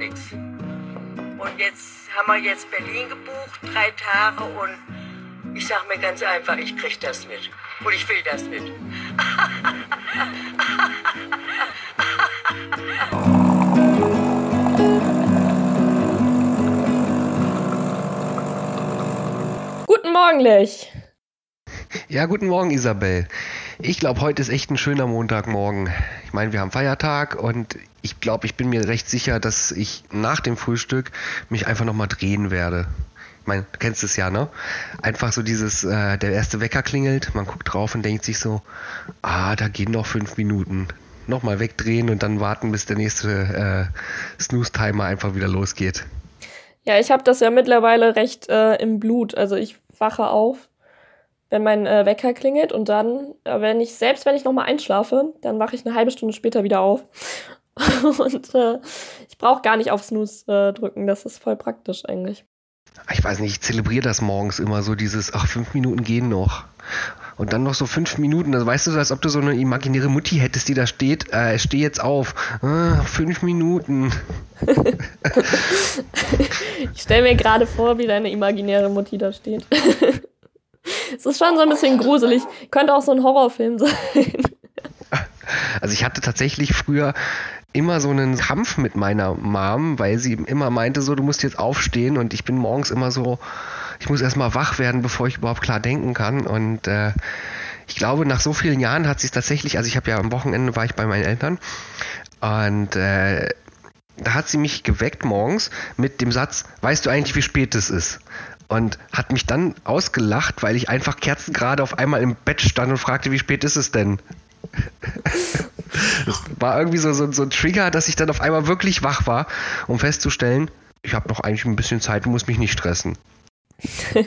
nichts. Und jetzt haben wir jetzt Berlin gebucht, drei Tage und ich sag mir ganz einfach, ich krieg das mit. Und ich will das mit. Guten Morgen, Lech. Ja, guten Morgen, Isabel. Ich glaube, heute ist echt ein schöner Montagmorgen. Ich meine, wir haben Feiertag und ich glaube, ich bin mir recht sicher, dass ich nach dem Frühstück mich einfach nochmal drehen werde. Ich meine, du kennst es ja, ne? Einfach so dieses, äh, der erste Wecker klingelt, man guckt drauf und denkt sich so, ah, da gehen noch fünf Minuten. Nochmal wegdrehen und dann warten, bis der nächste äh, Snooze-Timer einfach wieder losgeht. Ja, ich habe das ja mittlerweile recht äh, im Blut. Also ich wache auf, wenn mein äh, Wecker klingelt und dann, äh, wenn ich, selbst wenn ich nochmal einschlafe, dann wache ich eine halbe Stunde später wieder auf. und äh, ich brauche gar nicht auf Snooze äh, drücken. Das ist voll praktisch eigentlich. Ich weiß nicht, ich zelebriere das morgens immer so, dieses, ach, fünf Minuten gehen noch. Und dann noch so fünf Minuten, also weißt du, als ob du so eine imaginäre Mutti hättest, die da steht, äh, steh jetzt auf. Ah, fünf Minuten. ich stelle mir gerade vor, wie deine imaginäre Mutti da steht. Es ist schon so ein bisschen gruselig. Könnte auch so ein Horrorfilm sein. Also ich hatte tatsächlich früher immer so einen Kampf mit meiner Mom, weil sie immer meinte, so, du musst jetzt aufstehen und ich bin morgens immer so, ich muss erstmal wach werden, bevor ich überhaupt klar denken kann. Und äh, ich glaube, nach so vielen Jahren hat sich tatsächlich, also ich habe ja am Wochenende war ich bei meinen Eltern und äh, da hat sie mich geweckt morgens mit dem Satz, weißt du eigentlich, wie spät es ist? Und hat mich dann ausgelacht, weil ich einfach kerzengerade auf einmal im Bett stand und fragte, wie spät ist es denn? Das war irgendwie so, so, so ein Trigger, dass ich dann auf einmal wirklich wach war, um festzustellen, ich habe noch eigentlich ein bisschen Zeit und muss mich nicht stressen.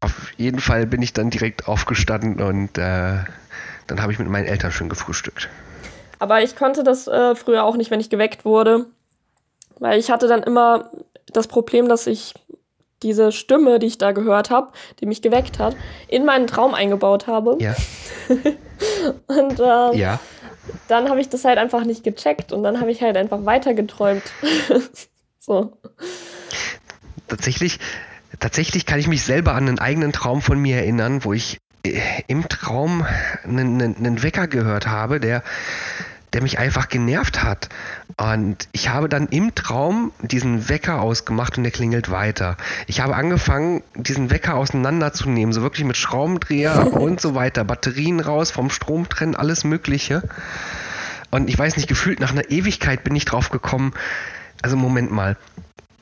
auf jeden Fall bin ich dann direkt aufgestanden und äh, dann habe ich mit meinen Eltern schon gefrühstückt. Aber ich konnte das äh, früher auch nicht, wenn ich geweckt wurde, weil ich hatte dann immer das Problem, dass ich diese Stimme, die ich da gehört habe, die mich geweckt hat, in meinen Traum eingebaut habe. Ja. und äh, ja. dann habe ich das halt einfach nicht gecheckt und dann habe ich halt einfach weitergeträumt. so. Tatsächlich, tatsächlich kann ich mich selber an einen eigenen Traum von mir erinnern, wo ich äh, im Traum einen, einen Wecker gehört habe, der der mich einfach genervt hat. Und ich habe dann im Traum diesen Wecker ausgemacht und der klingelt weiter. Ich habe angefangen, diesen Wecker auseinanderzunehmen, so wirklich mit Schraubendreher und so weiter, Batterien raus, vom Strom trennen, alles Mögliche. Und ich weiß nicht, gefühlt nach einer Ewigkeit bin ich drauf gekommen. Also Moment mal,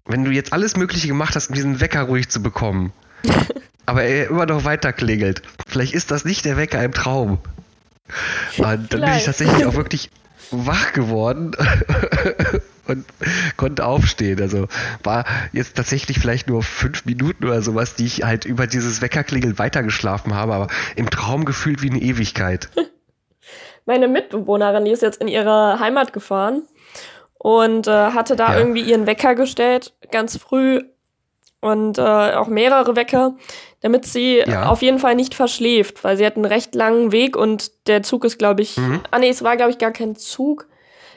wenn du jetzt alles Mögliche gemacht hast, um diesen Wecker ruhig zu bekommen, aber er immer noch weiter klingelt, vielleicht ist das nicht der Wecker im Traum. Und dann bin ich tatsächlich auch wirklich wach geworden und konnte aufstehen. Also war jetzt tatsächlich vielleicht nur fünf Minuten oder sowas, die ich halt über dieses Weckerklingeln weitergeschlafen habe, aber im Traum gefühlt wie eine Ewigkeit. Meine Mitbewohnerin, die ist jetzt in ihre Heimat gefahren und äh, hatte da ja. irgendwie ihren Wecker gestellt, ganz früh und äh, auch mehrere Wecker, damit sie ja. auf jeden Fall nicht verschläft, weil sie hat einen recht langen Weg und der Zug ist, glaube ich, mhm. ah nee, es war, glaube ich, gar kein Zug.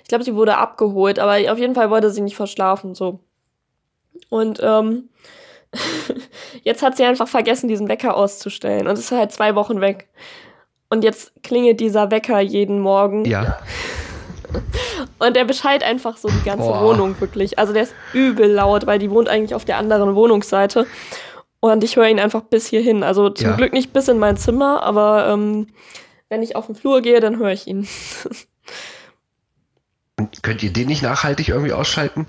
Ich glaube, sie wurde abgeholt, aber auf jeden Fall wollte sie nicht verschlafen, so. Und ähm, jetzt hat sie einfach vergessen, diesen Wecker auszustellen und ist halt zwei Wochen weg. Und jetzt klingelt dieser Wecker jeden Morgen. Ja. Und der beschallt einfach so die ganze Boah. Wohnung wirklich. Also der ist übel laut, weil die wohnt eigentlich auf der anderen Wohnungsseite. Und ich höre ihn einfach bis hierhin. Also zum ja. Glück nicht bis in mein Zimmer, aber ähm, wenn ich auf den Flur gehe, dann höre ich ihn. Und könnt ihr den nicht nachhaltig irgendwie ausschalten?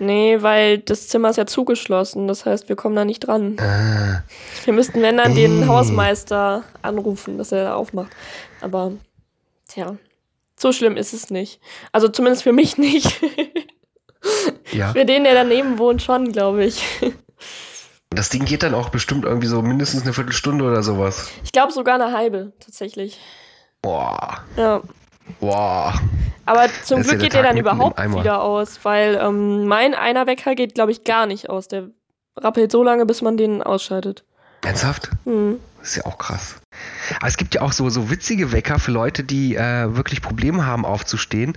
Nee, weil das Zimmer ist ja zugeschlossen. Das heißt, wir kommen da nicht dran. Ah. Wir müssten, wenn dann, den Hausmeister anrufen, dass er da aufmacht. Aber, tja. So schlimm ist es nicht. Also zumindest für mich nicht. ja. Für den, der daneben wohnt, schon, glaube ich. Das Ding geht dann auch bestimmt irgendwie so mindestens eine Viertelstunde oder sowas. Ich glaube sogar eine halbe, tatsächlich. Boah. Ja. Boah. Aber zum Glück ja geht der dann überhaupt wieder aus, weil ähm, mein einer Wecker geht, glaube ich, gar nicht aus. Der rappelt so lange, bis man den ausschaltet. Ernsthaft? Mhm. Das ist ja auch krass. Aber es gibt ja auch so, so witzige Wecker für Leute, die äh, wirklich Probleme haben aufzustehen.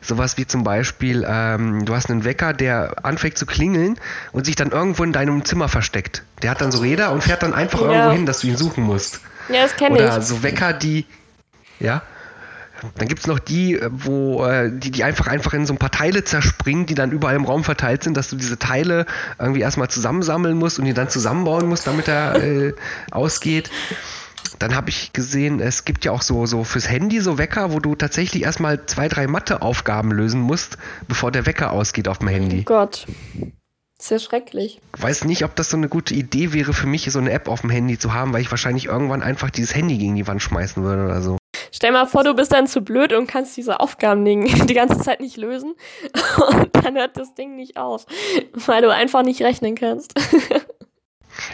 Sowas wie zum Beispiel, ähm, du hast einen Wecker, der anfängt zu klingeln und sich dann irgendwo in deinem Zimmer versteckt. Der hat dann so Räder und fährt dann einfach ja. irgendwo hin, dass du ihn suchen musst. Ja, das kenne ich. Oder so Wecker, die, ja, dann gibt es noch die, äh, wo äh, die, die einfach einfach in so ein paar Teile zerspringen, die dann überall im Raum verteilt sind, dass du diese Teile irgendwie erstmal zusammensammeln musst und die dann zusammenbauen musst, damit er äh, ausgeht. Dann habe ich gesehen, es gibt ja auch so, so fürs Handy so Wecker, wo du tatsächlich erstmal zwei, drei Matheaufgaben lösen musst, bevor der Wecker ausgeht auf dem Handy. Oh Gott. Sehr schrecklich. Ich weiß nicht, ob das so eine gute Idee wäre für mich, so eine App auf dem Handy zu haben, weil ich wahrscheinlich irgendwann einfach dieses Handy gegen die Wand schmeißen würde oder so. Stell mal vor, du bist dann zu blöd und kannst diese Aufgaben die ganze Zeit nicht lösen. Und dann hört das Ding nicht auf, weil du einfach nicht rechnen kannst.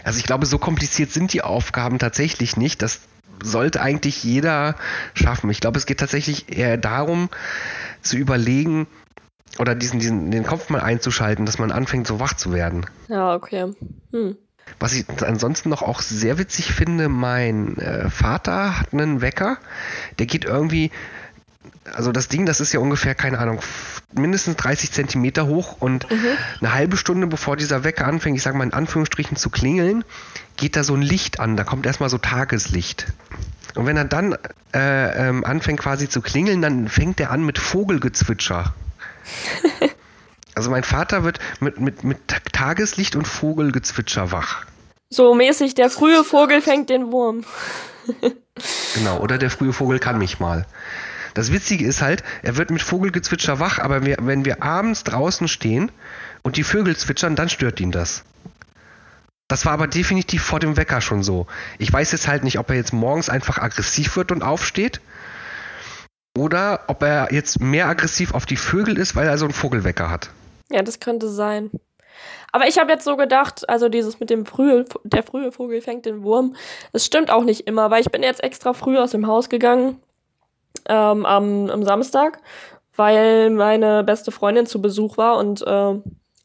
Also ich glaube, so kompliziert sind die Aufgaben tatsächlich nicht. Das sollte eigentlich jeder schaffen. Ich glaube, es geht tatsächlich eher darum, zu überlegen oder diesen, diesen, den Kopf mal einzuschalten, dass man anfängt, so wach zu werden. Ja, okay. Hm. Was ich ansonsten noch auch sehr witzig finde, mein äh, Vater hat einen Wecker, der geht irgendwie, also das Ding, das ist ja ungefähr, keine Ahnung, mindestens 30 Zentimeter hoch und mhm. eine halbe Stunde bevor dieser Wecker anfängt, ich sage mal in Anführungsstrichen zu klingeln, geht da so ein Licht an, da kommt erstmal so Tageslicht. Und wenn er dann äh, ähm, anfängt quasi zu klingeln, dann fängt er an mit Vogelgezwitscher. Also mein Vater wird mit, mit, mit Tageslicht und Vogelgezwitscher wach. So mäßig, der frühe Vogel fängt den Wurm. genau, oder der frühe Vogel kann mich mal. Das Witzige ist halt, er wird mit Vogelgezwitscher wach, aber wir, wenn wir abends draußen stehen und die Vögel zwitschern, dann stört ihn das. Das war aber definitiv vor dem Wecker schon so. Ich weiß jetzt halt nicht, ob er jetzt morgens einfach aggressiv wird und aufsteht oder ob er jetzt mehr aggressiv auf die Vögel ist, weil er so einen Vogelwecker hat. Ja, das könnte sein. Aber ich habe jetzt so gedacht, also dieses mit dem frühe, der frühe Vogel fängt den Wurm, das stimmt auch nicht immer, weil ich bin jetzt extra früh aus dem Haus gegangen ähm, am, am Samstag, weil meine beste Freundin zu Besuch war und äh,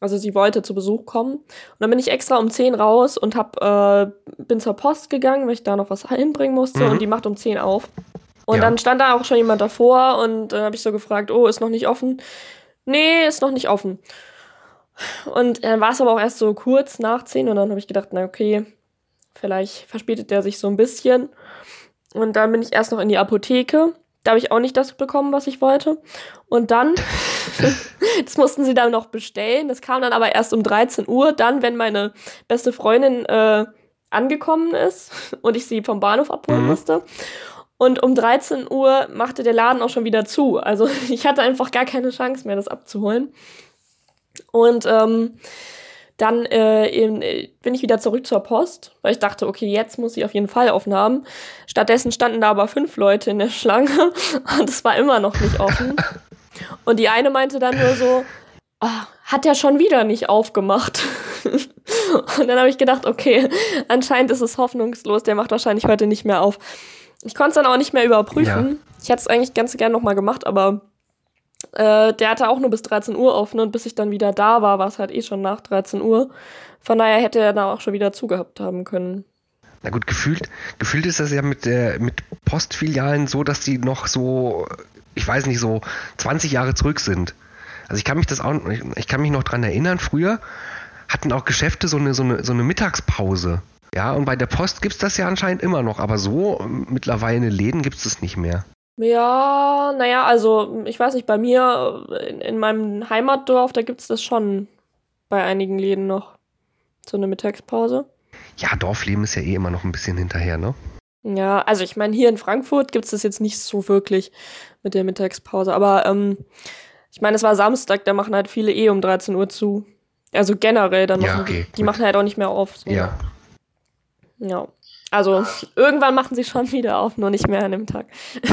also sie wollte zu Besuch kommen. Und dann bin ich extra um 10 raus und hab, äh, bin zur Post gegangen, weil ich da noch was hinbringen musste mhm. und die macht um 10 auf. Und ja. dann stand da auch schon jemand davor und dann habe ich so gefragt, oh, ist noch nicht offen? nee, ist noch nicht offen. Und dann war es aber auch erst so kurz nach 10 und dann habe ich gedacht, na okay, vielleicht verspätet der sich so ein bisschen. Und dann bin ich erst noch in die Apotheke. Da habe ich auch nicht das bekommen, was ich wollte. Und dann, das mussten sie dann noch bestellen. Das kam dann aber erst um 13 Uhr, dann, wenn meine beste Freundin äh, angekommen ist und ich sie vom Bahnhof abholen mhm. musste. Und um 13 Uhr machte der Laden auch schon wieder zu. Also ich hatte einfach gar keine Chance mehr, das abzuholen. Und ähm, dann äh, eben, äh, bin ich wieder zurück zur Post, weil ich dachte, okay, jetzt muss ich auf jeden Fall offen haben. Stattdessen standen da aber fünf Leute in der Schlange und es war immer noch nicht offen. Und die eine meinte dann nur so, oh, hat er schon wieder nicht aufgemacht. und dann habe ich gedacht, okay, anscheinend ist es hoffnungslos, der macht wahrscheinlich heute nicht mehr auf. Ich konnte es dann auch nicht mehr überprüfen. Ja. Ich hätte es eigentlich ganz gerne nochmal gemacht, aber äh, der hatte auch nur bis 13 Uhr offen und bis ich dann wieder da war, war es halt eh schon nach 13 Uhr. Von daher hätte er da auch schon wieder zugehabt haben können. Na gut, gefühlt, gefühlt ist das ja mit, äh, mit Postfilialen so, dass die noch so, ich weiß nicht, so 20 Jahre zurück sind. Also ich kann mich das auch, ich kann mich noch dran erinnern, früher hatten auch Geschäfte so eine, so eine, so eine Mittagspause. Ja, und bei der Post gibt es das ja anscheinend immer noch, aber so ähm, mittlerweile in den Läden gibt es das nicht mehr. Ja, naja, also ich weiß nicht, bei mir äh, in, in meinem Heimatdorf, da gibt es das schon bei einigen Läden noch. So eine Mittagspause. Ja, Dorfleben ist ja eh immer noch ein bisschen hinterher, ne? Ja, also ich meine, hier in Frankfurt gibt es das jetzt nicht so wirklich mit der Mittagspause, aber ähm, ich meine, es war Samstag, da machen halt viele eh um 13 Uhr zu. Also generell, dann ja, okay, die, die machen halt auch nicht mehr auf. So. Ja, ja. Also irgendwann machen sie schon wieder auf, nur nicht mehr an dem Tag.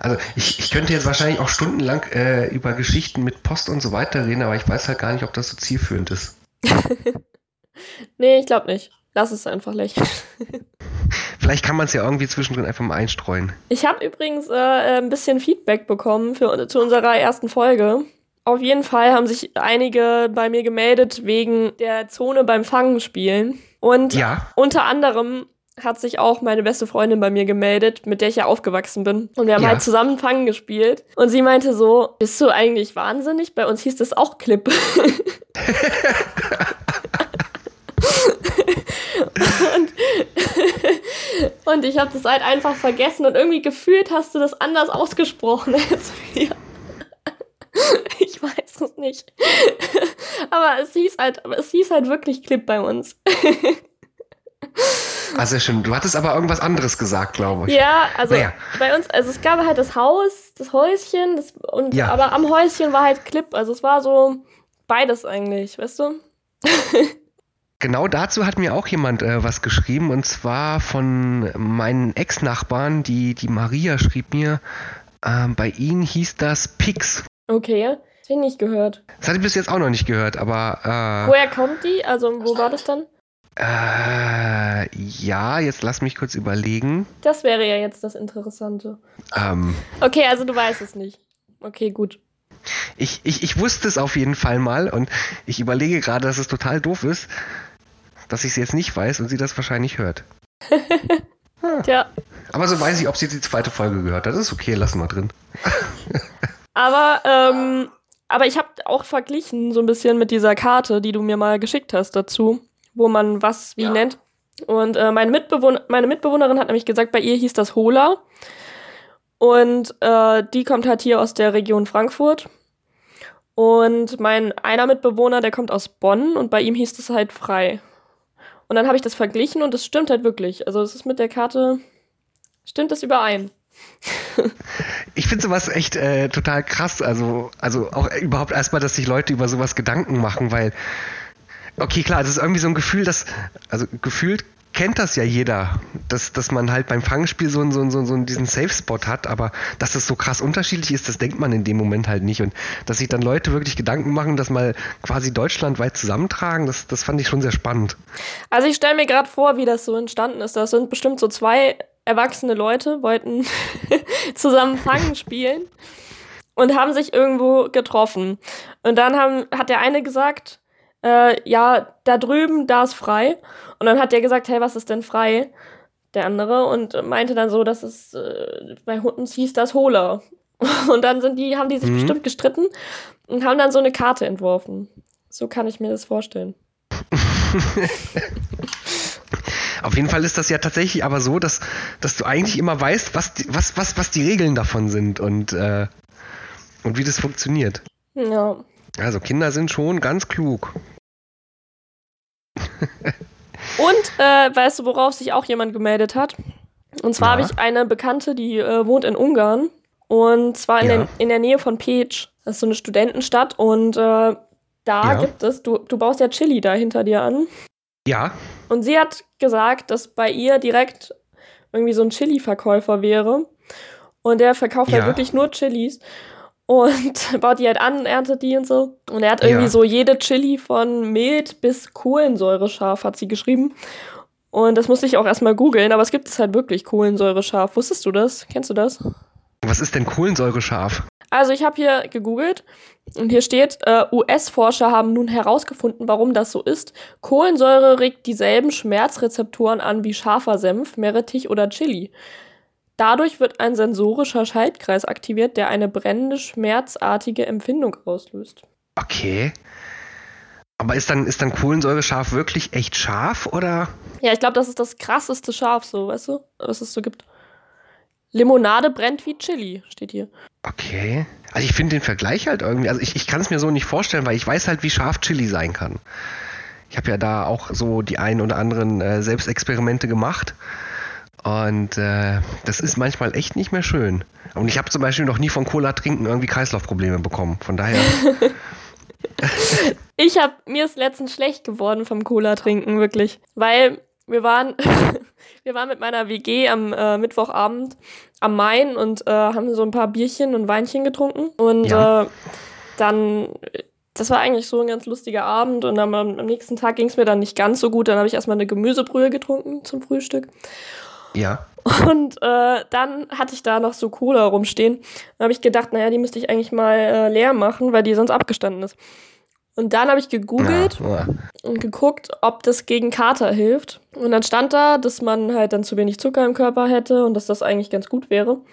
Also ich, ich könnte jetzt wahrscheinlich auch stundenlang äh, über Geschichten mit Post und so weiter reden, aber ich weiß halt gar nicht, ob das so zielführend ist. nee, ich glaube nicht. Lass es einfach lächeln. Vielleicht kann man es ja irgendwie zwischendrin einfach mal einstreuen. Ich habe übrigens äh, ein bisschen Feedback bekommen für, zu unserer ersten Folge. Auf jeden Fall haben sich einige bei mir gemeldet wegen der Zone beim Fangen spielen. Und ja. unter anderem hat sich auch meine beste Freundin bei mir gemeldet, mit der ich ja aufgewachsen bin. Und wir haben Ja. halt zusammen Fangen gespielt. Und sie meinte so, bist du eigentlich wahnsinnig? Bei uns hieß das auch Clip. und, und ich habe das halt einfach vergessen und irgendwie gefühlt hast du das anders ausgesprochen als wir. Ich weiß es nicht. Aber es hieß halt, es hieß halt wirklich Clip bei uns. Ah, sehr schön. Du hattest aber irgendwas anderes gesagt, glaube ich. Ja, also Naja. bei uns, also es gab halt das Haus, das Häuschen, das, und Ja. aber am Häuschen war halt Clip. Also es war so beides eigentlich, weißt du? Genau dazu hat mir auch jemand äh, was geschrieben und zwar von meinen Ex-Nachbarn, die, die Maria schrieb mir, ähm, bei ihnen hieß das Pix. Okay, das hab ich nicht gehört. Das hatte ich bis jetzt auch noch nicht gehört, aber Woher kommt die? Also wo war das dann? äh, äh, ja, jetzt lass mich kurz überlegen. Das wäre ja jetzt das Interessante. Ähm, Okay, also du weißt es nicht. Okay, gut. ich, ich, ich wusste es auf jeden Fall mal und ich überlege gerade, dass es total doof ist, dass ich es jetzt nicht weiß und sie das wahrscheinlich hört. Tja, Aber so weiß ich, ob sie die zweite Folge gehört hat. Das ist okay, lassen wir drin. aber ähm, aber ich habe auch verglichen so ein bisschen mit dieser Karte, die du mir mal geschickt hast dazu, wo man was wie Ja. nennt. Und äh, meine, Mitbewohner, meine Mitbewohnerin hat nämlich gesagt, bei ihr hieß das Hola. Und äh, die kommt halt hier aus der Region Frankfurt. Und mein einer Mitbewohner, der kommt aus Bonn und bei ihm hieß es halt frei. Und dann habe ich das verglichen und es stimmt halt wirklich. Also es ist mit der Karte, stimmt das überein. Ich finde sowas echt äh, total krass. Also, also auch überhaupt erstmal, dass sich Leute über sowas Gedanken machen, weil, okay, klar, das ist irgendwie so ein Gefühl, dass, also gefühlt kennt das ja jeder, dass, dass man halt beim Fangspiel so, einen- so, so, diesen Safe-Spot hat, aber dass das so krass unterschiedlich ist, das denkt man in dem Moment halt nicht. Und dass sich dann Leute wirklich Gedanken machen, das mal quasi deutschlandweit zusammentragen, das, das fand ich schon sehr spannend. Also ich stelle mir gerade vor, wie das so entstanden ist. Das sind bestimmt so zwei erwachsene Leute, wollten zusammen Fangen spielen und haben sich irgendwo getroffen. Und dann haben, hat der eine gesagt, äh, ja, da drüben, da ist frei. Und dann hat der gesagt, hey, was ist denn frei? Der andere und meinte dann so, dass es äh, bei uns hieß das Hola. Und dann sind die, haben die sich Mhm. bestimmt gestritten und haben dann so eine Karte entworfen. So kann ich mir das vorstellen. Auf jeden Fall ist das ja tatsächlich aber so, dass, dass du eigentlich immer weißt, was die, was, was, was die Regeln davon sind und, äh, und wie das funktioniert. Ja. Also Kinder sind schon ganz klug. Und äh, weißt du, worauf sich auch jemand gemeldet hat? Und zwar Ja. habe ich eine Bekannte, die äh, wohnt in Ungarn. Und zwar in, Ja. der, in der Nähe von Peć. Das ist so eine Studentenstadt. Und äh, da Ja. gibt es, du, du baust ja Chili da hinter dir an. Ja, Und sie hat gesagt, dass bei ihr direkt irgendwie so ein Chili-Verkäufer wäre. Und der verkauft halt Ja. wirklich nur Chilis. Und baut die halt an, erntet die und so. Und er hat irgendwie Ja. so jede Chili von mild bis kohlensäurescharf, hat sie geschrieben. Und das musste ich auch erstmal googeln, aber es gibt es halt wirklich kohlensäurescharf. Wusstest du das? Kennst du das? was ist denn Kohlensäure scharf? Also ich habe hier gegoogelt und hier steht, äh, US-Forscher haben nun herausgefunden, warum das so ist. Kohlensäure regt dieselben Schmerzrezeptoren an wie scharfer Senf, Meerrettich oder Chili. Dadurch wird ein sensorischer Schaltkreis aktiviert, der eine brennende, schmerzartige Empfindung auslöst. Okay. Aber ist dann, ist dann Kohlensäure scharf wirklich echt scharf oder? Ja, ich glaube, das ist das krasseste Scharf, so, weißt du, was es so gibt. Limonade brennt wie Chili, steht hier. Okay. Also ich finde den Vergleich halt irgendwie, also ich, ich kann es mir so nicht vorstellen, weil ich weiß halt, wie scharf Chili sein kann. Ich habe ja da auch so die ein oder anderen äh, Selbstexperimente gemacht. Und äh, das ist manchmal echt nicht mehr schön. Und ich habe zum Beispiel noch nie von Cola trinken irgendwie Kreislaufprobleme bekommen. Von daher, Ich hab, mir ist letztens schlecht geworden vom Cola trinken, wirklich. Weil wir waren, wir waren mit meiner WG am äh, Mittwochabend am Main und äh, haben so ein paar Bierchen und Weinchen getrunken. Und Ja. äh, dann, das war eigentlich so ein ganz lustiger Abend und am, am nächsten Tag ging es mir dann nicht ganz so gut. Dann habe ich erstmal eine Gemüsebrühe getrunken zum Frühstück. ja. Und äh, dann hatte ich da noch so Cola rumstehen. Dann habe ich gedacht, naja, die müsste ich eigentlich mal äh, leer machen, weil die sonst abgestanden ist. Und dann habe ich gegoogelt Ja, ja. und geguckt, ob das gegen Kater hilft. Und dann stand da, dass man halt dann zu wenig Zucker im Körper hätte und dass das eigentlich ganz gut wäre. Und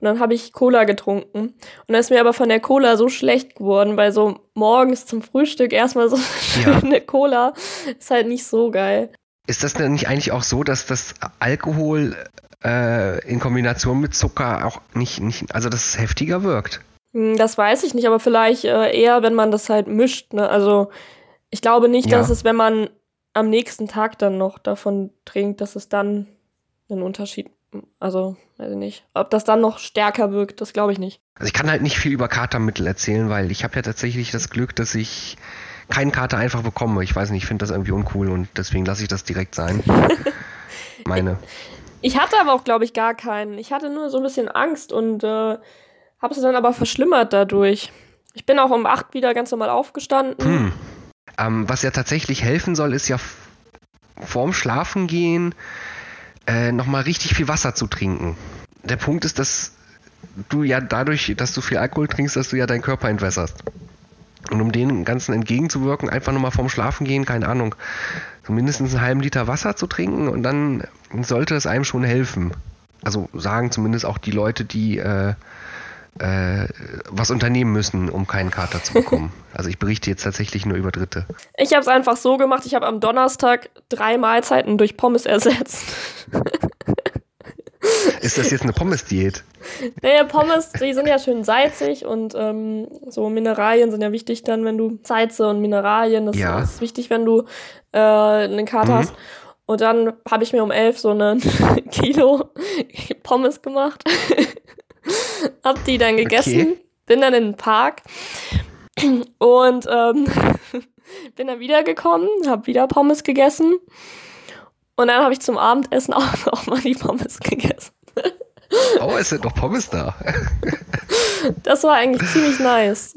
dann habe ich Cola getrunken. Und dann ist mir aber von der Cola so schlecht geworden, weil so morgens zum Frühstück erstmal so Ja. eine Cola ist halt nicht so geil. Ist das denn nicht eigentlich auch so, dass das Alkohol äh, in Kombination mit Zucker auch nicht, nicht, also dass es heftiger wirkt? Hm, Das weiß ich nicht, aber vielleicht äh, eher, wenn man das halt mischt. Ne? Also ich glaube nicht, Ja. dass es, wenn man am nächsten Tag dann noch davon trinkt, dass es dann einen Unterschied, also weiß ich nicht, ob das dann noch stärker wirkt, das glaube ich nicht. Also ich kann halt nicht viel über Katermittel erzählen, weil ich habe ja tatsächlich das Glück, dass ich keinen Kater einfach bekomme. Ich weiß nicht, ich finde das irgendwie uncool und deswegen lasse ich das direkt sein. Meine. Ich hatte aber auch, glaube ich, gar keinen. Ich hatte nur so ein bisschen Angst und äh, habe es dann aber verschlimmert dadurch. Ich bin auch um acht wieder ganz normal aufgestanden. Hm. Ähm, was ja tatsächlich helfen soll, ist ja vorm Schlafengehen äh, nochmal richtig viel Wasser zu trinken. Der Punkt ist, dass du ja dadurch, dass du viel Alkohol trinkst, dass du ja deinen Körper entwässerst. Und um dem Ganzen entgegenzuwirken, einfach nochmal vorm Schlafengehen, keine Ahnung, so mindestens einen halben Liter Wasser zu trinken und dann sollte es einem schon helfen. Also sagen zumindest auch die Leute, die äh, äh, was unternehmen müssen, um keinen Kater zu bekommen. also ich berichte jetzt tatsächlich nur über Dritte. Ich habe es einfach so gemacht, ich habe am Donnerstag drei Mahlzeiten durch Pommes ersetzt. Ist das jetzt eine Pommes-Diät? Naja, Pommes, die sind ja schön salzig und ähm, so Mineralien sind ja wichtig dann, wenn du Salze und Mineralien, das Ja. ist wichtig, wenn du äh, einen Kater Mhm. hast. Und dann habe ich mir um elf so eine Kilo Pommes gemacht, hab die dann gegessen, Okay. bin dann in den Park und ähm, bin dann wiedergekommen, habe wieder Pommes gegessen und dann habe ich zum Abendessen auch noch mal die Pommes gegessen. Oh, es sind noch Pommes da. Das war eigentlich ziemlich nice,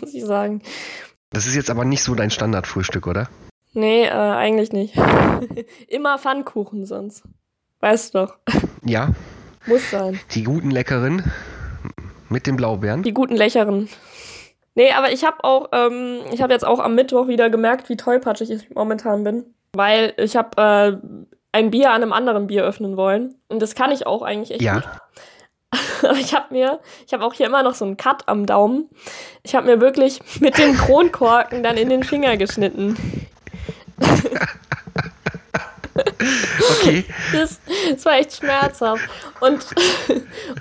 muss ich sagen. Das ist jetzt aber nicht so dein Standardfrühstück, oder? Nee, äh, eigentlich nicht. Immer Pfannkuchen sonst. Weißt du doch. Ja, Muss sein. die guten leckeren mit den Blaubeeren. Die guten Lächeren. Nee, aber ich habe auch, ähm, ich habe jetzt auch am Mittwoch wieder gemerkt, wie tollpatschig ich momentan bin. Weil ich habe äh, ein Bier an einem anderen Bier öffnen wollen. Und das kann ich auch eigentlich echt Ja. nicht. Aber ich habe mir, ich habe auch hier immer noch so einen Cut am Daumen. Ich habe mir wirklich mit dem Kronkorken dann in den Finger geschnitten. Okay. Das, das war echt schmerzhaft. Und,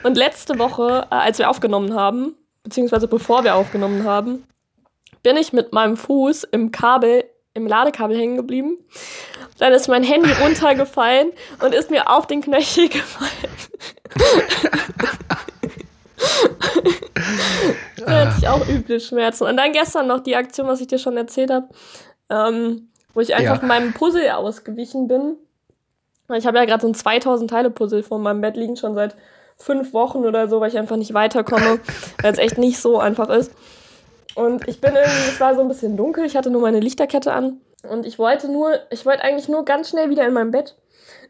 und letzte Woche, äh, als wir aufgenommen haben, beziehungsweise bevor wir aufgenommen haben, bin ich mit meinem Fuß im Kabel, im Ladekabel hängen geblieben. Dann ist mein Handy runtergefallen und ist mir auf den Knöchel gefallen. da hatte ich auch üble Schmerzen. Und dann gestern noch die Aktion, was ich dir schon erzählt habe, ähm, wo ich einfach Ja. meinem Puzzle ausgewichen bin. Ich habe ja gerade so ein 2000-Teile-Puzzle vor meinem Bett liegen, schon seit fünf Wochen oder so, weil ich einfach nicht weiterkomme, weil es echt nicht so einfach ist. Und ich bin irgendwie, es war so ein bisschen dunkel, ich hatte nur meine Lichterkette an und ich wollte nur, ich wollte eigentlich nur ganz schnell wieder in mein Bett.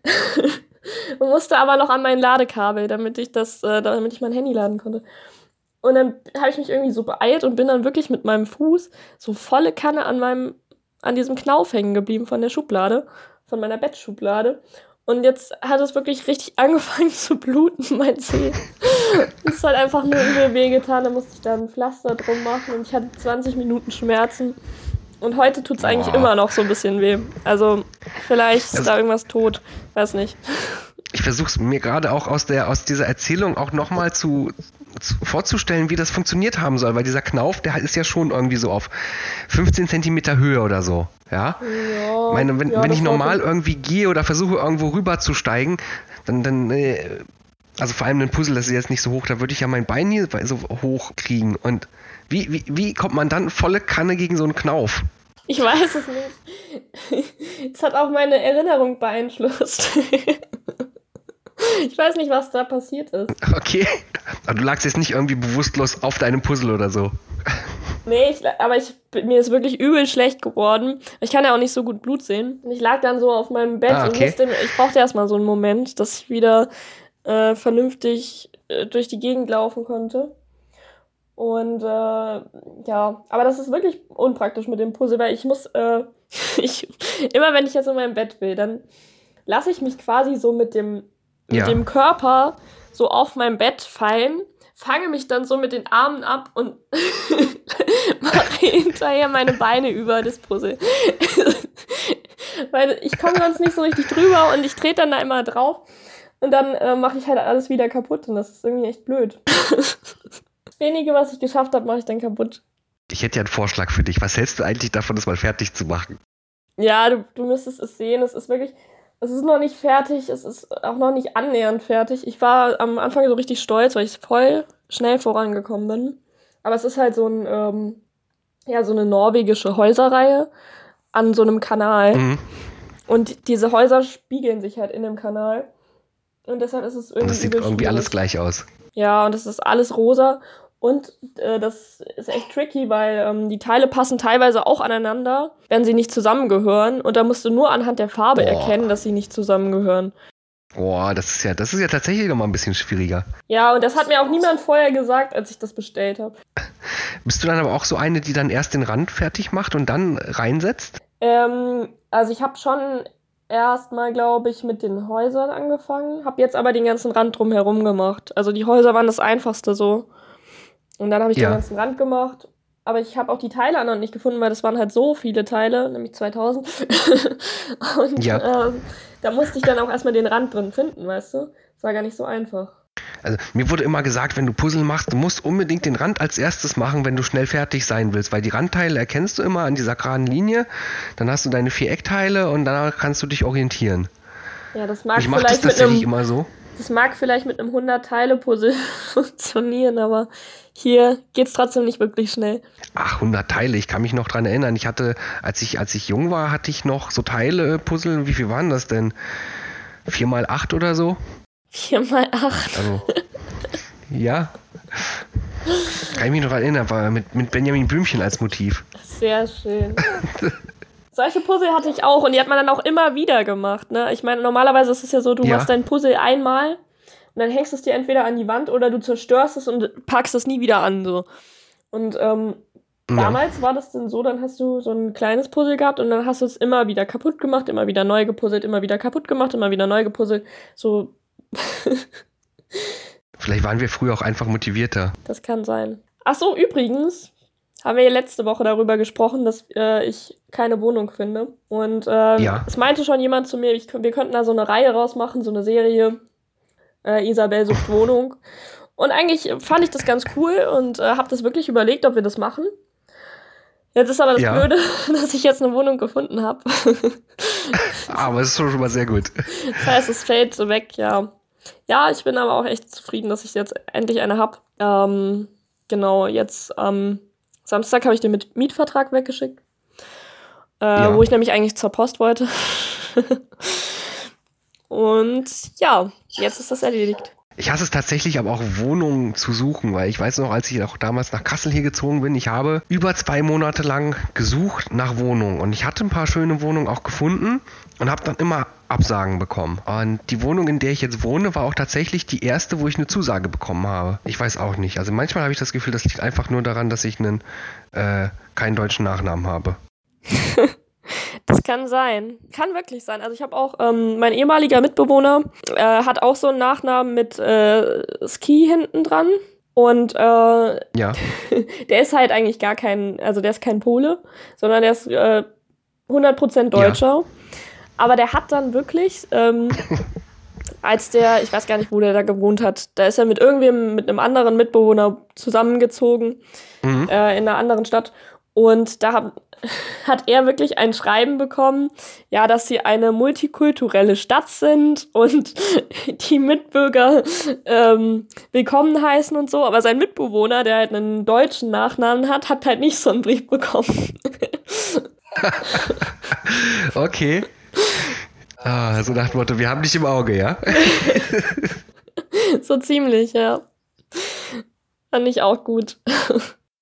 und musste aber noch an mein Ladekabel, damit ich das, äh, damit ich mein Handy laden konnte. Und dann habe ich mich irgendwie so beeilt und bin dann wirklich mit meinem Fuß so volle Kanne an meinem, an diesem Knauf hängen geblieben von der Schublade, von meiner Bettschublade. Und jetzt hat es wirklich richtig angefangen zu bluten, mein Zeh. Es hat einfach nur übel wehgetan, da musste ich da ein Pflaster drum machen und ich hatte 20 Minuten Schmerzen. Und heute tut es eigentlich Boah. immer noch so ein bisschen weh. Also vielleicht ist Also- da irgendwas tot. Weiß nicht. Ich versuche es mir gerade auch aus, der, aus dieser Erzählung auch nochmal zu, vorzustellen, wie das funktioniert haben soll, weil dieser Knauf, der ist ja schon irgendwie so auf 15 Zentimeter Höhe oder so. Ja? Ja, Ich meine, wenn, ja, wenn das ich normal schon- irgendwie gehe oder versuche irgendwo rüber zu steigen, dann, dann äh, also vor allem ein Puzzle, das ist jetzt nicht so hoch, da würde ich ja mein Bein hier so hoch kriegen. Und wie, wie, wie kommt man dann volle Kanne gegen so einen Knauf? Ich weiß es nicht. Es hat auch meine Erinnerung beeinflusst. Ich weiß nicht, was da passiert ist. Okay. Aber du lagst jetzt nicht irgendwie bewusstlos auf deinem Puzzle oder so. Nee, ich, aber ich, mir ist wirklich übel schlecht geworden. Ich kann ja auch nicht so gut Blut sehen. Und ich lag dann so auf meinem Bett Ah, und okay. musste, ich brauchte erstmal so einen Moment, dass ich wieder äh, vernünftig äh, durch die Gegend laufen konnte. Und äh, ja, aber das ist wirklich unpraktisch mit dem Puzzle, weil ich muss, äh, ich, immer wenn ich jetzt in meinem Bett will, dann lasse ich mich quasi so mit dem, ja. mit dem Körper so auf meinem Bett fallen, fange mich dann so mit den Armen ab und mache hinterher meine Beine über das Puzzle. weil ich komme sonst nicht so richtig drüber und ich trete dann da immer drauf und dann äh, mache ich halt alles wieder kaputt und das ist irgendwie echt blöd. das wenige, was ich geschafft habe, mache ich dann kaputt. Ich hätte ja einen Vorschlag für dich. Was hältst du eigentlich davon, das mal fertig zu machen? Ja, du, du müsstest es sehen. Es ist wirklich, es ist noch nicht fertig. Es ist auch noch nicht annähernd fertig. Ich war am Anfang so richtig stolz, weil ich voll schnell vorangekommen bin. Aber es ist halt so ein, ähm, ja, so eine norwegische Häuserreihe an so einem Kanal. Mhm. Und diese Häuser spiegeln sich halt in dem Kanal. Und deshalb ist es irgendwie. Und das sieht irgendwie alles gleich aus. Ja, und es ist alles rosa. Und äh, das ist echt tricky, weil ähm, die Teile passen teilweise auch aneinander, wenn sie nicht zusammengehören. Und da musst du nur anhand der Farbe Boah. erkennen, dass sie nicht zusammengehören. Boah, das ist ja, das ist ja tatsächlich nochmal ein bisschen schwieriger. Ja, und das hat mir auch niemand vorher gesagt, als ich das bestellt habe. Bist du dann aber auch so eine, die dann erst den Rand fertig macht und dann reinsetzt? Ähm, also ich habe schon erstmal, glaube ich, mit den Häusern angefangen, habe jetzt aber den ganzen Rand drumherum gemacht. Also die Häuser waren das einfachste so. Und dann habe ich ja. den ganzen Rand gemacht. Aber ich habe auch die Teile noch nicht gefunden, weil das waren halt so viele Teile, nämlich 2000. und ja. ähm, da musste ich dann auch erstmal den Rand drin finden, weißt du? Das war gar nicht so einfach. Also mir wurde immer gesagt, wenn du Puzzle machst, du musst unbedingt den Rand als erstes machen, wenn du schnell fertig sein willst, weil die Randteile erkennst du immer an dieser geraden Linie, dann hast du deine vier Eckteile und danach kannst du dich orientieren. Ja, das mag ich vielleicht das tatsächlich einem, immer so. Das mag vielleicht mit einem 100-Teile-Puzzle funktionieren, aber hier geht es trotzdem nicht wirklich schnell. Ach, 100 Teile, ich kann mich noch dran erinnern. Ich hatte, als ich, als ich jung war, hatte ich noch so Teile-Puzzle. Wie viel waren das denn? 4 mal 8 oder so? 4 mal 8. Also, ja. Kann ich mich noch erinnern, war mit, mit Benjamin Blümchen als Motiv. Sehr schön. Solche Puzzle hatte ich auch und die hat man dann auch immer wieder gemacht. Ne? Ich meine, normalerweise ist es ja so, du ja. machst dein Puzzle einmal und dann hängst du es dir entweder an die Wand oder du zerstörst es und packst es nie wieder an. So. Und ähm, ja. damals war das dann so, dann hast du so ein kleines Puzzle gehabt und dann hast du es immer wieder kaputt gemacht, immer wieder neu gepuzzelt, immer wieder kaputt gemacht, immer wieder neu gepuzzelt. So Vielleicht waren wir früher auch einfach motivierter. Das kann sein. Ach so, übrigens haben wir letzte Woche darüber gesprochen, dass äh, ich keine Wohnung finde. Und äh, ja. es meinte schon jemand zu mir, ich, wir könnten da so eine Reihe rausmachen, so eine Serie. Äh, Isabel sucht Wohnung. Und eigentlich fand ich das ganz cool und äh, habe das wirklich überlegt, ob wir das machen. Jetzt ist aber das ja. Blöde, dass ich jetzt eine Wohnung gefunden habe. aber es ist schon mal sehr gut. Das heißt, es fällt so weg, ja. Ja, ich bin aber auch echt zufrieden, dass ich jetzt endlich eine habe. Ähm, genau, jetzt am Samstag habe ich den mit Mietvertrag weggeschickt. Äh, ja. Wo ich nämlich eigentlich zur Post wollte. Und ja, jetzt ist das erledigt. Ich hasse es tatsächlich aber auch Wohnungen zu suchen, weil ich weiß noch, als ich auch damals nach Kassel hier gezogen bin, ich habe über zwei Monate lang gesucht nach Wohnungen und ich hatte ein paar schöne Wohnungen auch gefunden und habe dann immer Absagen bekommen. Und die Wohnung, in der ich jetzt wohne, war auch tatsächlich die erste, wo ich eine Zusage bekommen habe. Ich weiß auch nicht. Also manchmal habe ich das Gefühl, das liegt einfach nur daran, dass ich einen äh, keinen deutschen Nachnamen habe. Das kann sein. Kann wirklich sein. Also ich habe auch, ähm, mein ehemaliger Mitbewohner äh, hat auch so einen Nachnamen mit äh, Ski hinten dran. Und äh, ja. der ist halt eigentlich gar kein, also der ist kein Pole, sondern der ist äh, 100% Deutscher. Ja. Aber der hat dann wirklich, ähm, als der, ich weiß gar nicht, wo der da gewohnt hat, da ist er mit irgendwem, mit einem anderen Mitbewohner zusammengezogen mhm. äh, in einer anderen Stadt. Und da hab, hat er wirklich ein Schreiben bekommen, ja, dass sie eine multikulturelle Stadt sind und die Mitbürger ähm, willkommen heißen und so. Aber sein Mitbewohner, der halt einen deutschen Nachnamen hat, hat halt nicht so einen Brief bekommen. okay. Ah, so nach dem Motto, wir haben dich im Auge, ja? so ziemlich, ja. Fand ich auch gut.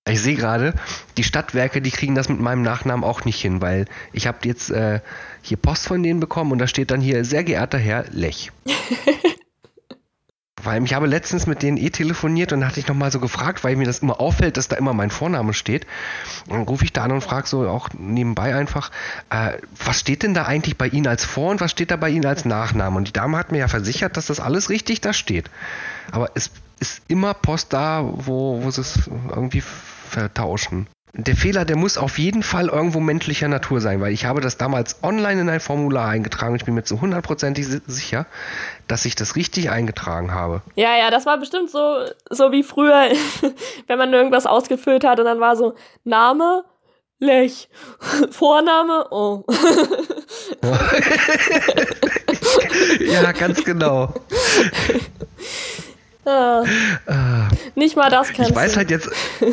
Ich sehe gerade, die Stadtwerke, die kriegen das mit meinem Nachnamen auch nicht hin, weil ich habe jetzt äh, hier Post von denen bekommen und da steht dann hier, sehr geehrter Herr Lech. Weil ich habe letztens mit denen eh telefoniert und da hatte ich nochmal so gefragt, weil mir das immer auffällt, dass da immer mein Vorname steht. Und dann rufe ich da an und frage so auch nebenbei einfach, äh, was steht denn da eigentlich bei Ihnen als Vor- und was steht da bei Ihnen als Nachname? Und die Dame hat mir ja versichert, dass das alles richtig da steht. Aber es ist immer Post da, wo, wo sie es irgendwie vertauschen. Der Fehler, der muss auf jeden Fall irgendwo menschlicher Natur sein, weil ich habe das damals online in ein Formular eingetragen ich bin mir zu hundertprozentig sicher, dass ich das richtig eingetragen habe. Ja, ja, das war bestimmt so, so wie früher, wenn man irgendwas ausgefüllt hat und dann war so Name, Lech, Vorname, oh. ja, ganz genau. Ah, nicht mal das kannst Ich weiß halt jetzt.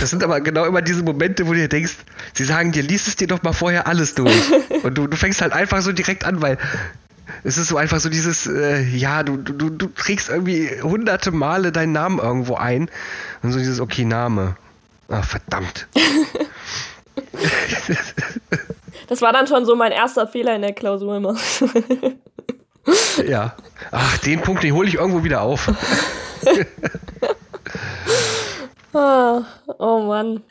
Das sind aber genau immer diese Momente, wo du dir denkst, sie sagen dir, liest es dir doch mal vorher alles durch. Und du, du fängst halt einfach so direkt an, weil es ist so einfach so dieses, äh, ja, du, du, du trägst irgendwie hunderte Male deinen Namen irgendwo ein. Und so dieses, okay, Name. Ach, verdammt. Das war dann schon so mein erster Fehler in der Klausur immer. Ja. Ach, den Punkt, den hole ich irgendwo wieder auf. Ah, oh Mann.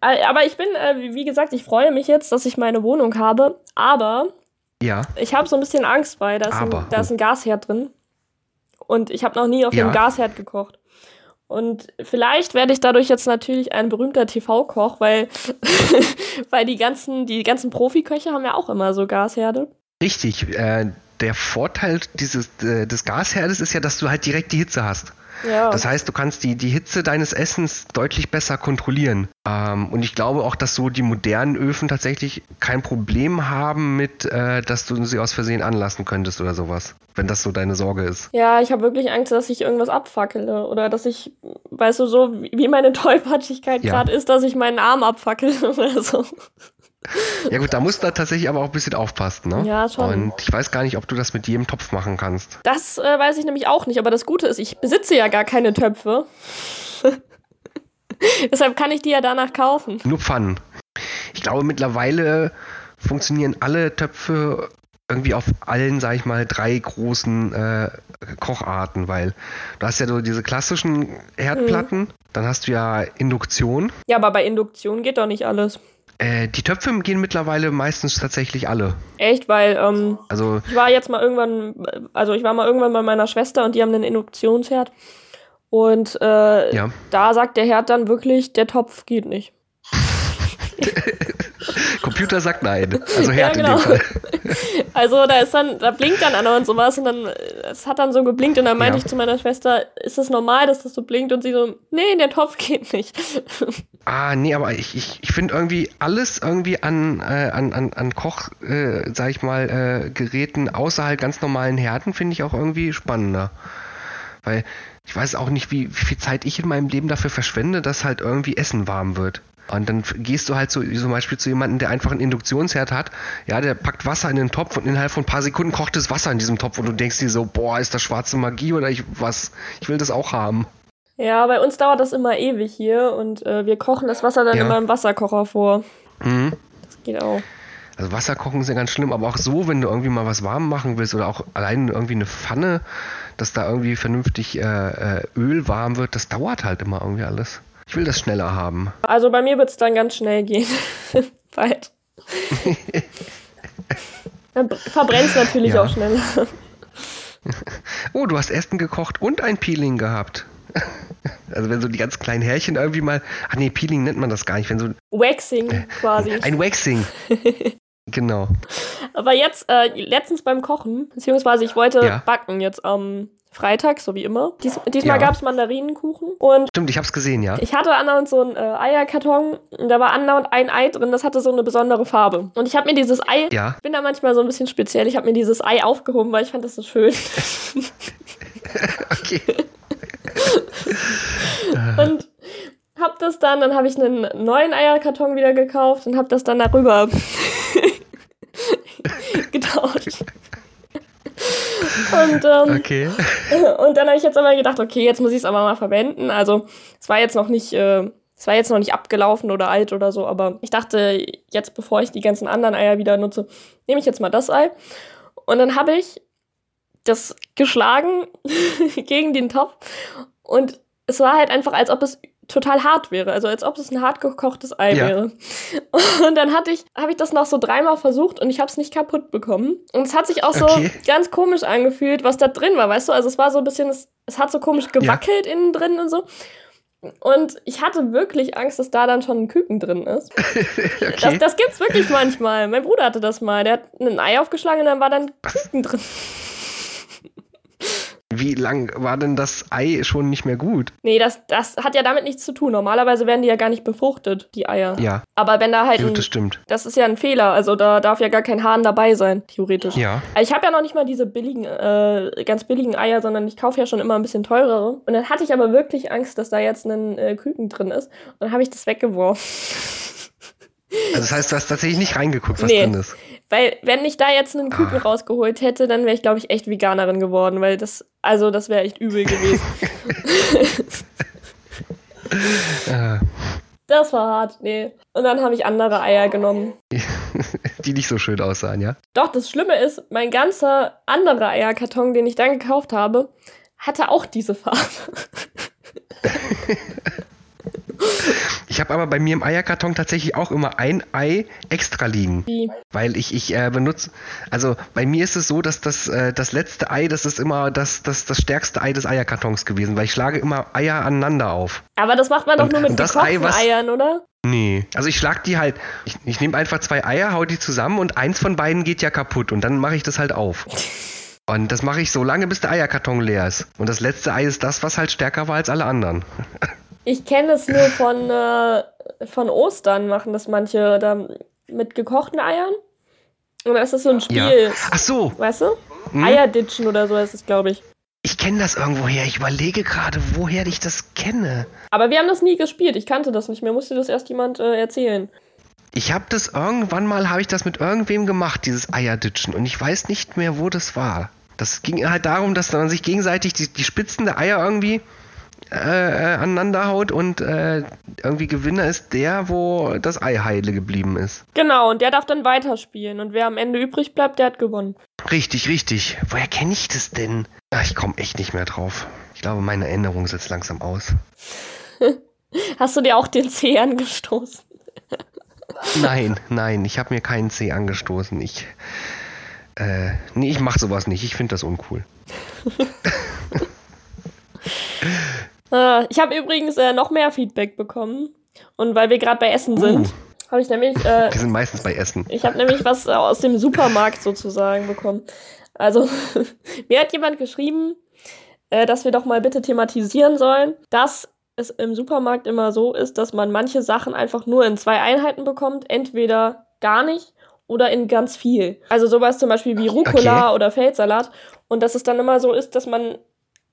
Aber ich bin, äh, wie gesagt, ich freue mich jetzt, dass ich meine Wohnung habe. Aber ja. ich habe so ein bisschen Angst, weil da ist, ein, da ist ein Gasherd drin. Und ich habe noch nie auf ja. dem Gasherd gekocht. Und vielleicht werde ich dadurch jetzt natürlich ein berühmter TV-Koch, weil, weil die ganzen, die ganzen Profiköche haben ja auch immer so Gasherde. Richtig. Äh, der Vorteil dieses, äh, des Gasherdes ist ja, dass du halt direkt die Hitze hast. Ja. Das heißt, du kannst die, die Hitze deines Essens deutlich besser kontrollieren. Ähm, und ich glaube auch, dass so die modernen Öfen tatsächlich kein Problem haben mit, äh, dass du sie aus Versehen anlassen könntest oder sowas. Wenn das so deine Sorge ist. Ja, ich habe wirklich Angst, dass ich irgendwas abfackele. Oder dass ich, weißt du, so wie meine Tollpatschigkeit ja. gerade ist, dass ich meinen Arm abfackele oder so. Ja gut, da musst du tatsächlich aber auch ein bisschen aufpassen, ne? Ja, schon. Und ich weiß gar nicht, ob du das mit jedem Topf machen kannst. Das äh, weiß ich nämlich auch nicht, aber das Gute ist, ich besitze ja gar keine Töpfe. Deshalb kann ich die ja danach kaufen. Nur Pfannen. Ich glaube, mittlerweile funktionieren alle Töpfe irgendwie auf allen, sag ich mal, drei großen äh, Kocharten, weil du hast ja so diese klassischen Herdplatten, mhm. dann hast du ja Induktion. Ja, aber bei Induktion geht doch nicht alles. Äh, die Töpfe gehen mittlerweile meistens tatsächlich alle. Echt, weil ähm, also ich war jetzt mal irgendwann, also ich war mal irgendwann bei meiner Schwester und die haben einen Induktionsherd und äh, ja. da sagt der Herd dann wirklich, der Topf geht nicht. Computer sagt nein. Also Herd ja, genau. in dem Fall. Also da ist dann, da blinkt dann einer und sowas und dann, es hat dann so geblinkt und dann meinte ja. ich zu meiner Schwester, ist das normal, dass das so blinkt? Und sie so, nee, der Topf geht nicht. Ah, nee, aber ich, ich, ich finde irgendwie alles irgendwie an, äh, an, an, an Koch, äh, sag ich mal, äh, Geräten außerhalb ganz normalen Herden finde ich auch irgendwie spannender. Weil ich weiß auch nicht, wie, wie viel Zeit ich in meinem Leben dafür verschwende, dass halt irgendwie Essen warm wird. Und dann gehst du halt so, zum Beispiel zu jemandem, der einfach einen Induktionsherd hat, ja, der packt Wasser in den Topf und innerhalb von ein paar Sekunden kocht das Wasser in diesem Topf und du denkst dir so, boah, ist das schwarze Magie oder ich was, ich will das auch haben. Ja, bei uns dauert das immer ewig hier und äh, wir kochen das Wasser dann ja. immer im Wasserkocher vor. Mhm. Das geht auch. Also Wasserkochen ist ja ganz schlimm, aber auch so, wenn du irgendwie mal was warm machen willst oder auch allein irgendwie eine Pfanne, dass da irgendwie vernünftig äh, äh Öl warm wird, das dauert halt immer irgendwie alles. Ich will das schneller haben. Also bei mir wird es dann ganz schnell gehen. Bald. dann verbrennt natürlich ja. auch schneller. oh, du hast Essen gekocht und ein Peeling gehabt. Also wenn so die ganz kleinen Härchen irgendwie mal. Ach nee, Peeling nennt man das gar nicht. Wenn so, Waxing äh, quasi. Ein Waxing. genau. Aber jetzt, äh, letztens beim Kochen, beziehungsweise ich wollte ja. backen jetzt am Freitag, so wie immer. Dies, diesmal ja. gab es Mandarinenkuchen. Und Stimmt, ich hab's gesehen, ja. Ich hatte andauernd so einen äh, Eierkarton und da war andauernd ein Ei drin, das hatte so eine besondere Farbe. Und ich habe mir dieses Ei, ja. bin da manchmal so ein bisschen speziell, ich habe mir dieses Ei aufgehoben, weil ich fand das so schön. okay. und hab das dann, dann habe ich einen neuen Eierkarton wieder gekauft und hab das dann darüber getauscht. Und, ähm, okay. und dann habe ich jetzt aber gedacht, okay, jetzt muss ich es aber mal verwenden. Also es war jetzt noch nicht, äh, es war jetzt noch nicht abgelaufen oder alt oder so, aber ich dachte, jetzt bevor ich die ganzen anderen Eier wieder nutze, nehme ich jetzt mal das Ei. Und dann habe ich das geschlagen gegen den Topf und es war halt einfach, als ob es total hart wäre, also als ob es ein hart gekochtes Ei ja. wäre. Und dann hatte ich, habe ich das noch so dreimal versucht und ich habe es nicht kaputt bekommen. Und es hat sich auch so okay. ganz komisch angefühlt, was da drin war, weißt du? Also es war so ein bisschen, es, es hat so komisch gewackelt ja. innen drin und so. Und ich hatte wirklich Angst, dass da dann schon ein Küken drin ist. okay. das, das gibt's wirklich manchmal. Mein Bruder hatte das mal. Der hat ein Ei aufgeschlagen und dann war dann Küken drin. Wie lang war denn das Ei schon nicht mehr gut? Nee, das, das hat ja damit nichts zu tun. Normalerweise werden die ja gar nicht befruchtet, die Eier. Ja. Aber wenn da halt. Ein, das stimmt. Das ist ja ein Fehler. Also da darf ja gar kein Hahn dabei sein, theoretisch. Ja. Also ich habe ja noch nicht mal diese billigen, äh, ganz billigen Eier, sondern ich kaufe ja schon immer ein bisschen teurere. Und dann hatte ich aber wirklich Angst, dass da jetzt ein äh, Küken drin ist. Und dann habe ich das weggeworfen. Also das heißt, du hast tatsächlich nicht reingeguckt, was nee. drin ist. Weil, wenn ich da jetzt einen Küken ah. rausgeholt hätte, dann wäre ich, glaube ich, echt Veganerin geworden, weil das, also das wäre echt übel gewesen. Ah. Das war hart, nee. Und dann habe ich andere Eier genommen. Die nicht so schön aussahen, ja? Doch, das Schlimme ist, mein ganzer anderer Eierkarton, den ich dann gekauft habe, hatte auch diese Farbe. Ich habe aber bei mir im Eierkarton tatsächlich auch immer ein Ei extra liegen. Wie? Weil ich, ich äh, benutze, also bei mir ist es so, dass das, äh, das letzte Ei, das ist immer das, das, das stärkste Ei des Eierkartons gewesen, weil ich schlage immer Eier aneinander auf. Aber das macht man doch nur mit gekochten Ei, was, Eiern, oder? Nee, also ich schlag die halt, ich, ich nehme einfach zwei Eier, hau die zusammen und eins von beiden geht ja kaputt und dann mache ich das halt auf. Und das mache ich so lange, bis der Eierkarton leer ist. Und das letzte Ei ist das, was halt stärker war als alle anderen. Ich kenne es nur von, äh, von Ostern, machen das manche da mit gekochten Eiern. Und da ist das so ein Spiel. Ja. Ach so. Weißt du? Hm? Eierditschen oder so ist es, glaube ich. Ich kenne das irgendwoher. Ich überlege gerade, woher ich das kenne. Aber wir haben das nie gespielt. Ich kannte das nicht mehr. Musste das erst jemand äh, erzählen. Ich habe das irgendwann mal, habe ich das mit irgendwem gemacht, dieses Eierditschen. Und ich weiß nicht mehr, wo das war. Das ging halt darum, dass man sich gegenseitig die, die Spitzen der Eier irgendwie äh, aneinander haut und äh, irgendwie Gewinner ist der, wo das Ei heile geblieben ist. Genau, und der darf dann weiterspielen und wer am Ende übrig bleibt, der hat gewonnen. Richtig, richtig. Woher kenne ich das denn? Ach, ich komme echt nicht mehr drauf. Ich glaube, meine Erinnerung setzt langsam aus. Hast du dir auch den C angestoßen? nein, nein, ich habe mir keinen C angestoßen. Ich, äh, nee, ich mache sowas nicht. Ich finde das uncool. Äh, ich habe übrigens äh, noch mehr Feedback bekommen. Und weil wir gerade bei Essen uh. sind, habe ich nämlich. Äh, wir sind meistens bei Essen. Ich habe nämlich was äh, aus dem Supermarkt sozusagen bekommen. Also, mir hat jemand geschrieben, äh, dass wir doch mal bitte thematisieren sollen, dass es im Supermarkt immer so ist, dass man manche Sachen einfach nur in zwei Einheiten bekommt. Entweder gar nicht oder in ganz viel. Also sowas zum Beispiel wie Rucola okay. oder Feldsalat. Und dass es dann immer so ist, dass man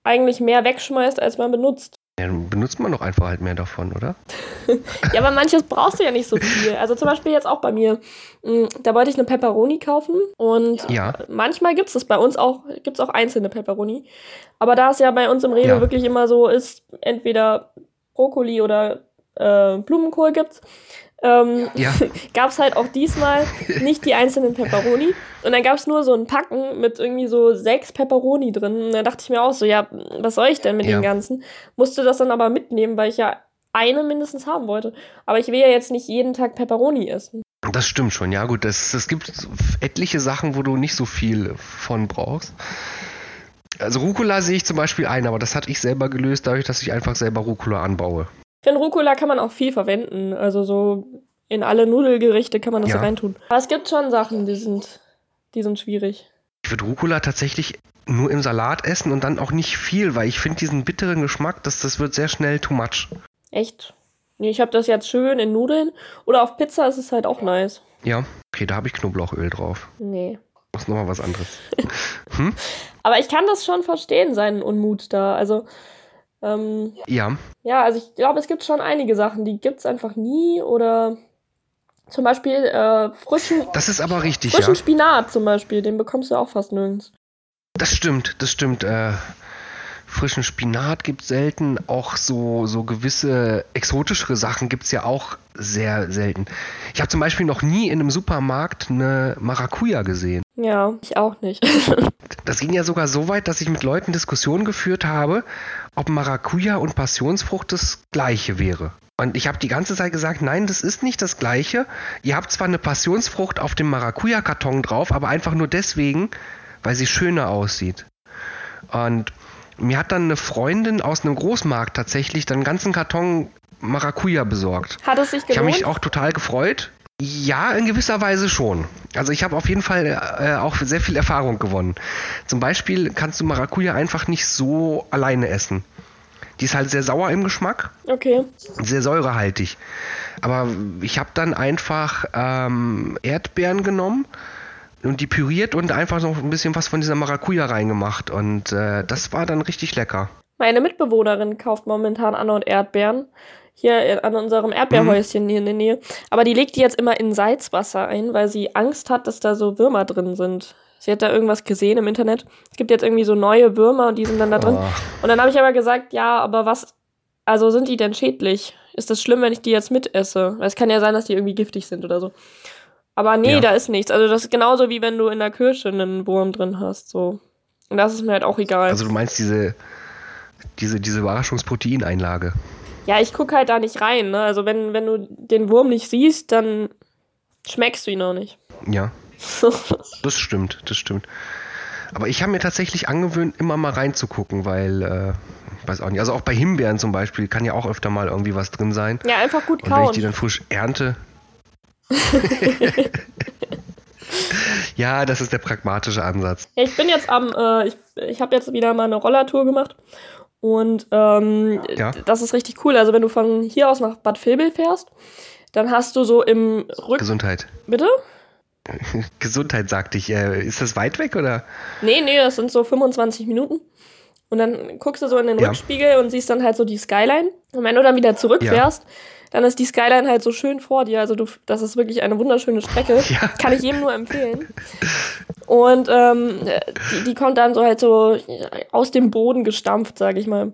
eigentlich mehr wegschmeißt, als man benutzt. Ja, dann benutzt man doch einfach halt mehr davon, oder? ja, aber manches brauchst du ja nicht so viel. Also zum Beispiel jetzt auch bei mir. Hm, da wollte ich eine Pepperoni kaufen und ja. manchmal gibt es das bei uns auch, gibt es auch einzelne Pepperoni. Aber da es ja bei uns im Rewe ja. wirklich immer so ist, entweder Brokkoli oder äh, Blumenkohl gibt, ähm, ja. gab es halt auch diesmal nicht die einzelnen Pepperoni. Und dann gab es nur so ein Packen mit irgendwie so sechs Pepperoni drin. Und dann dachte ich mir auch so, ja, was soll ich denn mit ja. den ganzen? Musste das dann aber mitnehmen, weil ich ja eine mindestens haben wollte. Aber ich will ja jetzt nicht jeden Tag Pepperoni essen. Das stimmt schon, ja gut. Es gibt etliche Sachen, wo du nicht so viel von brauchst. Also Rucola sehe ich zum Beispiel ein, aber das hatte ich selber gelöst, dadurch, dass ich einfach selber Rucola anbaue. Ich finde, Rucola kann man auch viel verwenden. Also so in alle Nudelgerichte kann man das ja. reintun. Aber es gibt schon Sachen, die sind, die sind schwierig. Ich würde Rucola tatsächlich nur im Salat essen und dann auch nicht viel, weil ich finde diesen bitteren Geschmack, das, das wird sehr schnell too much. Echt? Nee, ich habe das jetzt schön in Nudeln. Oder auf Pizza ist es halt auch nice. Ja, okay, da habe ich Knoblauchöl drauf. Nee. Das ist nochmal was anderes. hm? Aber ich kann das schon verstehen, seinen Unmut da. Also, ähm, ja. Ja, also ich glaube, es gibt schon einige Sachen, die gibt es einfach nie oder zum Beispiel äh, frischen. Das ist aber richtig, frischen ja. Spinat zum Beispiel, den bekommst du auch fast nirgends. Das stimmt, das stimmt. Äh, frischen Spinat gibt es selten. Auch so, so gewisse exotischere Sachen gibt es ja auch sehr selten. Ich habe zum Beispiel noch nie in einem Supermarkt eine Maracuja gesehen. Ja, ich auch nicht. das ging ja sogar so weit, dass ich mit Leuten Diskussionen geführt habe, ob Maracuja und Passionsfrucht das gleiche wäre. Und ich habe die ganze Zeit gesagt, nein, das ist nicht das gleiche. Ihr habt zwar eine Passionsfrucht auf dem Maracuja-Karton drauf, aber einfach nur deswegen, weil sie schöner aussieht. Und mir hat dann eine Freundin aus einem Großmarkt tatsächlich dann einen ganzen Karton Maracuja besorgt. Hat es sich gelohnt? Ich habe mich auch total gefreut. Ja, in gewisser Weise schon. Also ich habe auf jeden Fall äh, auch sehr viel Erfahrung gewonnen. Zum Beispiel kannst du Maracuja einfach nicht so alleine essen. Die ist halt sehr sauer im Geschmack. Okay. Sehr säurehaltig. Aber ich habe dann einfach ähm, Erdbeeren genommen und die püriert und einfach noch ein bisschen was von dieser Maracuja reingemacht. Und äh, das war dann richtig lecker. Meine Mitbewohnerin kauft momentan Anne und Erdbeeren hier an unserem Erdbeerhäuschen hier in der Nähe. Aber die legt die jetzt immer in Salzwasser ein, weil sie Angst hat, dass da so Würmer drin sind. Sie hat da irgendwas gesehen im Internet. Es gibt jetzt irgendwie so neue Würmer und die sind dann da drin. Oh. Und dann habe ich aber gesagt, ja, aber was, also sind die denn schädlich? Ist das schlimm, wenn ich die jetzt mitesse? Weil es kann ja sein, dass die irgendwie giftig sind oder so. Aber nee, ja. da ist nichts. Also das ist genauso wie wenn du in der Kirsche einen Wurm drin hast. So. Und das ist mir halt auch egal. Also du meinst diese, diese, diese Überraschungsproteineinlage? Ja, ich gucke halt da nicht rein. Ne? Also wenn, wenn du den Wurm nicht siehst, dann schmeckst du ihn auch nicht. Ja. das stimmt, das stimmt. Aber ich habe mir tatsächlich angewöhnt, immer mal reinzugucken, weil, äh, weiß auch nicht, also auch bei Himbeeren zum Beispiel kann ja auch öfter mal irgendwie was drin sein. Ja, einfach gut kauen. Und wenn ich die dann frisch ernte. ja, das ist der pragmatische Ansatz. Ja, ich bin jetzt am, äh, ich, ich habe jetzt wieder mal eine Rollertour gemacht und ähm, ja. das ist richtig cool. Also wenn du von hier aus nach Bad Vilbel fährst, dann hast du so im Rücken. Gesundheit. Bitte? Gesundheit, sagte ich. Äh, ist das weit weg oder? Nee, nee, das sind so 25 Minuten. Und dann guckst du so in den ja. Rückspiegel und siehst dann halt so die Skyline. Und wenn du dann wieder zurückfährst, ja. Dann ist die Skyline halt so schön vor dir. Also du, das ist wirklich eine wunderschöne Strecke. Ja. Kann ich jedem nur empfehlen. Und ähm, die, die kommt dann so halt so aus dem Boden gestampft, sag ich mal.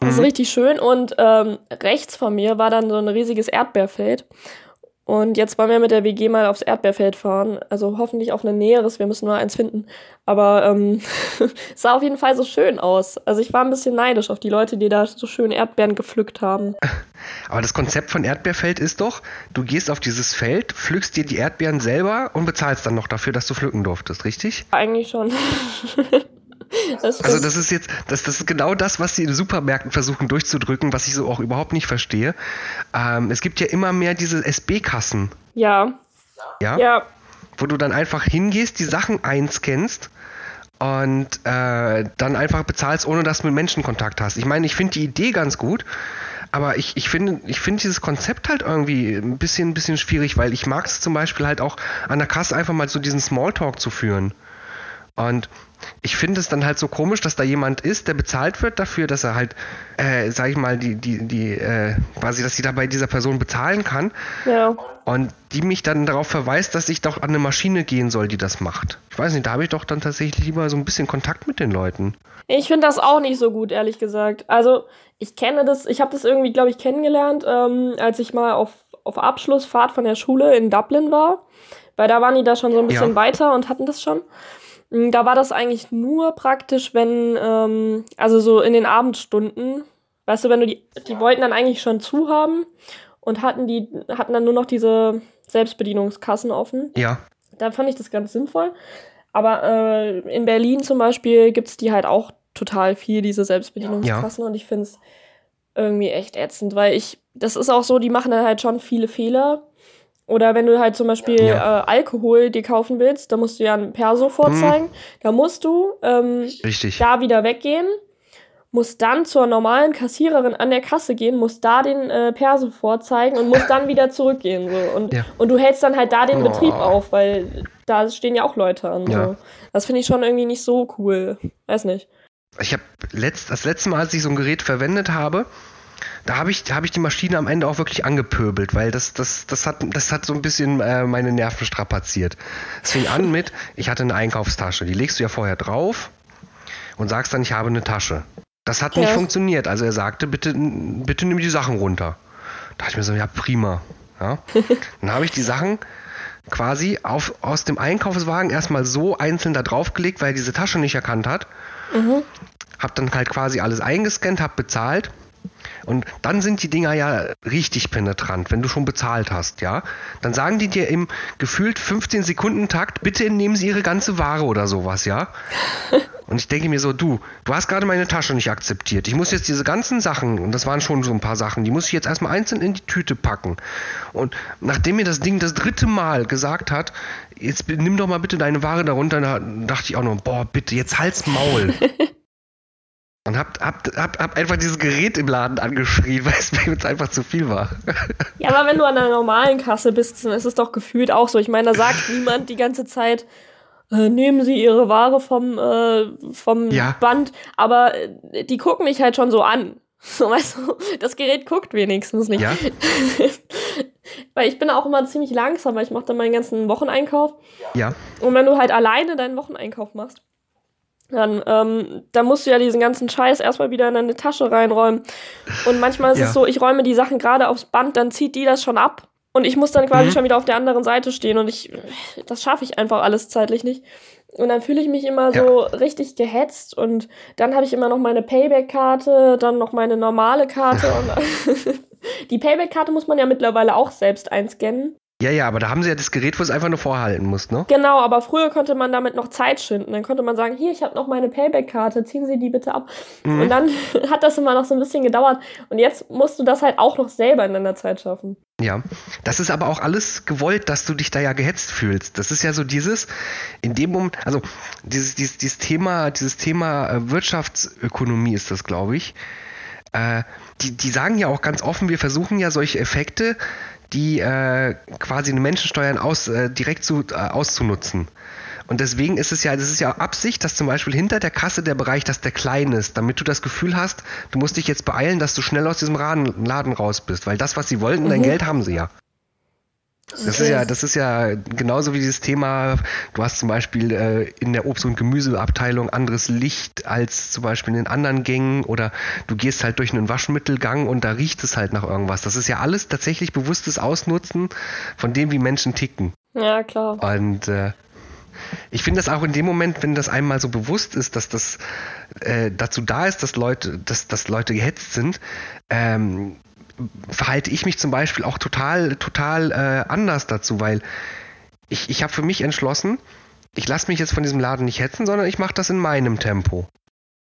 Das ist mhm. richtig schön. Und ähm, rechts von mir war dann so ein riesiges Erdbeerfeld. Und jetzt wollen wir mit der WG mal aufs Erdbeerfeld fahren. Also hoffentlich auf ein näheres. Wir müssen nur eins finden. Aber ähm, sah auf jeden Fall so schön aus. Also ich war ein bisschen neidisch auf die Leute, die da so schön Erdbeeren gepflückt haben. Aber das Konzept von Erdbeerfeld ist doch, du gehst auf dieses Feld, pflückst dir die Erdbeeren selber und bezahlst dann noch dafür, dass du pflücken durftest, richtig? Eigentlich schon. Das also das ist jetzt, das, das ist genau das, was sie in Supermärkten versuchen durchzudrücken, was ich so auch überhaupt nicht verstehe. Ähm, es gibt ja immer mehr diese SB-Kassen. Ja. Ja? Ja. Wo du dann einfach hingehst, die Sachen einscannst und äh, dann einfach bezahlst, ohne dass du mit Menschen Kontakt hast. Ich meine, ich finde die Idee ganz gut, aber ich, ich finde ich find dieses Konzept halt irgendwie ein bisschen, ein bisschen schwierig, weil ich mag es zum Beispiel halt auch an der Kasse einfach mal so diesen Smalltalk zu führen. Und ich finde es dann halt so komisch, dass da jemand ist, der bezahlt wird dafür, dass er halt, äh, sag ich mal, die, die, die, äh, quasi, dass sie da bei dieser Person bezahlen kann. Ja. Und die mich dann darauf verweist, dass ich doch an eine Maschine gehen soll, die das macht. Ich weiß nicht, da habe ich doch dann tatsächlich lieber so ein bisschen Kontakt mit den Leuten. Ich finde das auch nicht so gut, ehrlich gesagt. Also, ich kenne das, ich habe das irgendwie, glaube ich, kennengelernt, ähm, als ich mal auf, auf Abschlussfahrt von der Schule in Dublin war. Weil da waren die da schon so ein bisschen ja. weiter und hatten das schon. Mm, da war das eigentlich nur praktisch, wenn, ähm, also so in den Abendstunden, weißt du, wenn du die, die wollten dann eigentlich schon zu haben und hatten die, hatten dann nur noch diese Selbstbedienungskassen offen. Ja. Da fand ich das ganz sinnvoll. Aber äh, in Berlin zum Beispiel gibt es die halt auch total viel, diese Selbstbedienungskassen. Ja. Und ich finde es irgendwie echt ätzend, weil ich, das ist auch so, die machen dann halt schon viele Fehler. Oder wenn du halt zum Beispiel ja. äh, Alkohol dir kaufen willst, da musst du ja ein Perso vorzeigen. Hm. Da musst du ähm, Richtig. da wieder weggehen, musst dann zur normalen Kassiererin an der Kasse gehen, musst da den äh, Perso vorzeigen und musst dann wieder zurückgehen. So. Und, ja. und du hältst dann halt da den oh. Betrieb auf, weil da stehen ja auch Leute an. Ja. So. Das finde ich schon irgendwie nicht so cool. Weiß nicht. Ich habe letzt, das letzte Mal, als ich so ein Gerät verwendet habe, da habe ich, hab ich die Maschine am Ende auch wirklich angepöbelt, weil das, das, das, hat, das hat so ein bisschen äh, meine Nerven strapaziert. Es fing an mit, ich hatte eine Einkaufstasche, die legst du ja vorher drauf und sagst dann, ich habe eine Tasche. Das hat ja. nicht funktioniert. Also er sagte, bitte, bitte nimm die Sachen runter. Da dachte ich mir so, ja, prima. Ja. Dann habe ich die Sachen quasi auf, aus dem Einkaufswagen erstmal so einzeln da draufgelegt, weil er diese Tasche nicht erkannt hat. Mhm. Hab dann halt quasi alles eingescannt, hab bezahlt. Und dann sind die Dinger ja richtig penetrant, wenn du schon bezahlt hast, ja. Dann sagen die dir im gefühlt 15 Sekunden Takt, bitte nehmen Sie Ihre ganze Ware oder sowas, ja. Und ich denke mir so, du, du hast gerade meine Tasche nicht akzeptiert. Ich muss jetzt diese ganzen Sachen, und das waren schon so ein paar Sachen, die muss ich jetzt erstmal einzeln in die Tüte packen. Und nachdem mir das Ding das dritte Mal gesagt hat, jetzt nimm doch mal bitte deine Ware darunter, da dachte ich auch noch, boah, bitte, jetzt halt's Maul. Und hab, hab, hab, hab einfach dieses Gerät im Laden angeschrien, weil es mir jetzt einfach zu viel war. Ja, aber wenn du an einer normalen Kasse bist, dann ist es doch gefühlt auch so. Ich meine, da sagt niemand die ganze Zeit, äh, nehmen Sie Ihre Ware vom, äh, vom ja. Band, aber äh, die gucken mich halt schon so an. So, weißt du, das Gerät guckt wenigstens nicht. Ja. weil ich bin auch immer ziemlich langsam, weil ich mache dann meinen ganzen Wocheneinkauf. Ja. Und wenn du halt alleine deinen Wocheneinkauf machst, dann, ähm, dann musst du ja diesen ganzen Scheiß erstmal wieder in deine Tasche reinräumen. Und manchmal ist ja. es so, ich räume die Sachen gerade aufs Band, dann zieht die das schon ab. Und ich muss dann quasi mhm. schon wieder auf der anderen Seite stehen und ich, das schaffe ich einfach alles zeitlich nicht. Und dann fühle ich mich immer ja. so richtig gehetzt und dann habe ich immer noch meine Payback-Karte, dann noch meine normale Karte. und die Payback-Karte muss man ja mittlerweile auch selbst einscannen. Ja, ja, aber da haben sie ja das Gerät, wo es einfach nur vorhalten muss, ne? Genau, aber früher konnte man damit noch Zeit schinden. Dann konnte man sagen, hier, ich habe noch meine Payback-Karte, ziehen Sie die bitte ab. Mhm. Und dann hat das immer noch so ein bisschen gedauert. Und jetzt musst du das halt auch noch selber in deiner Zeit schaffen. Ja, das ist aber auch alles gewollt, dass du dich da ja gehetzt fühlst. Das ist ja so dieses, in dem Moment, also dieses, dieses, dieses Thema, dieses Thema äh, Wirtschaftsökonomie ist das, glaube ich. Äh, die, die sagen ja auch ganz offen, wir versuchen ja solche Effekte die äh, quasi eine Menschensteuern aus, äh, direkt zu, äh, auszunutzen. Und deswegen ist es ja, das ist ja Absicht, dass zum Beispiel hinter der Kasse der Bereich, dass der klein ist, damit du das Gefühl hast, du musst dich jetzt beeilen, dass du schnell aus diesem Laden, Laden raus bist, weil das, was sie wollten, mhm. dein Geld haben sie ja. Das ist ja, das ist ja genauso wie dieses Thema, du hast zum Beispiel äh, in der Obst- und Gemüseabteilung anderes Licht als zum Beispiel in anderen Gängen oder du gehst halt durch einen Waschmittelgang und da riecht es halt nach irgendwas. Das ist ja alles tatsächlich bewusstes Ausnutzen von dem, wie Menschen ticken. Ja, klar. Und äh, ich finde das auch in dem Moment, wenn das einmal so bewusst ist, dass das äh, dazu da ist, dass Leute, dass, dass Leute gehetzt sind, ähm, verhalte ich mich zum Beispiel auch total, total äh, anders dazu, weil ich, ich habe für mich entschlossen, ich lasse mich jetzt von diesem Laden nicht hetzen, sondern ich mache das in meinem Tempo.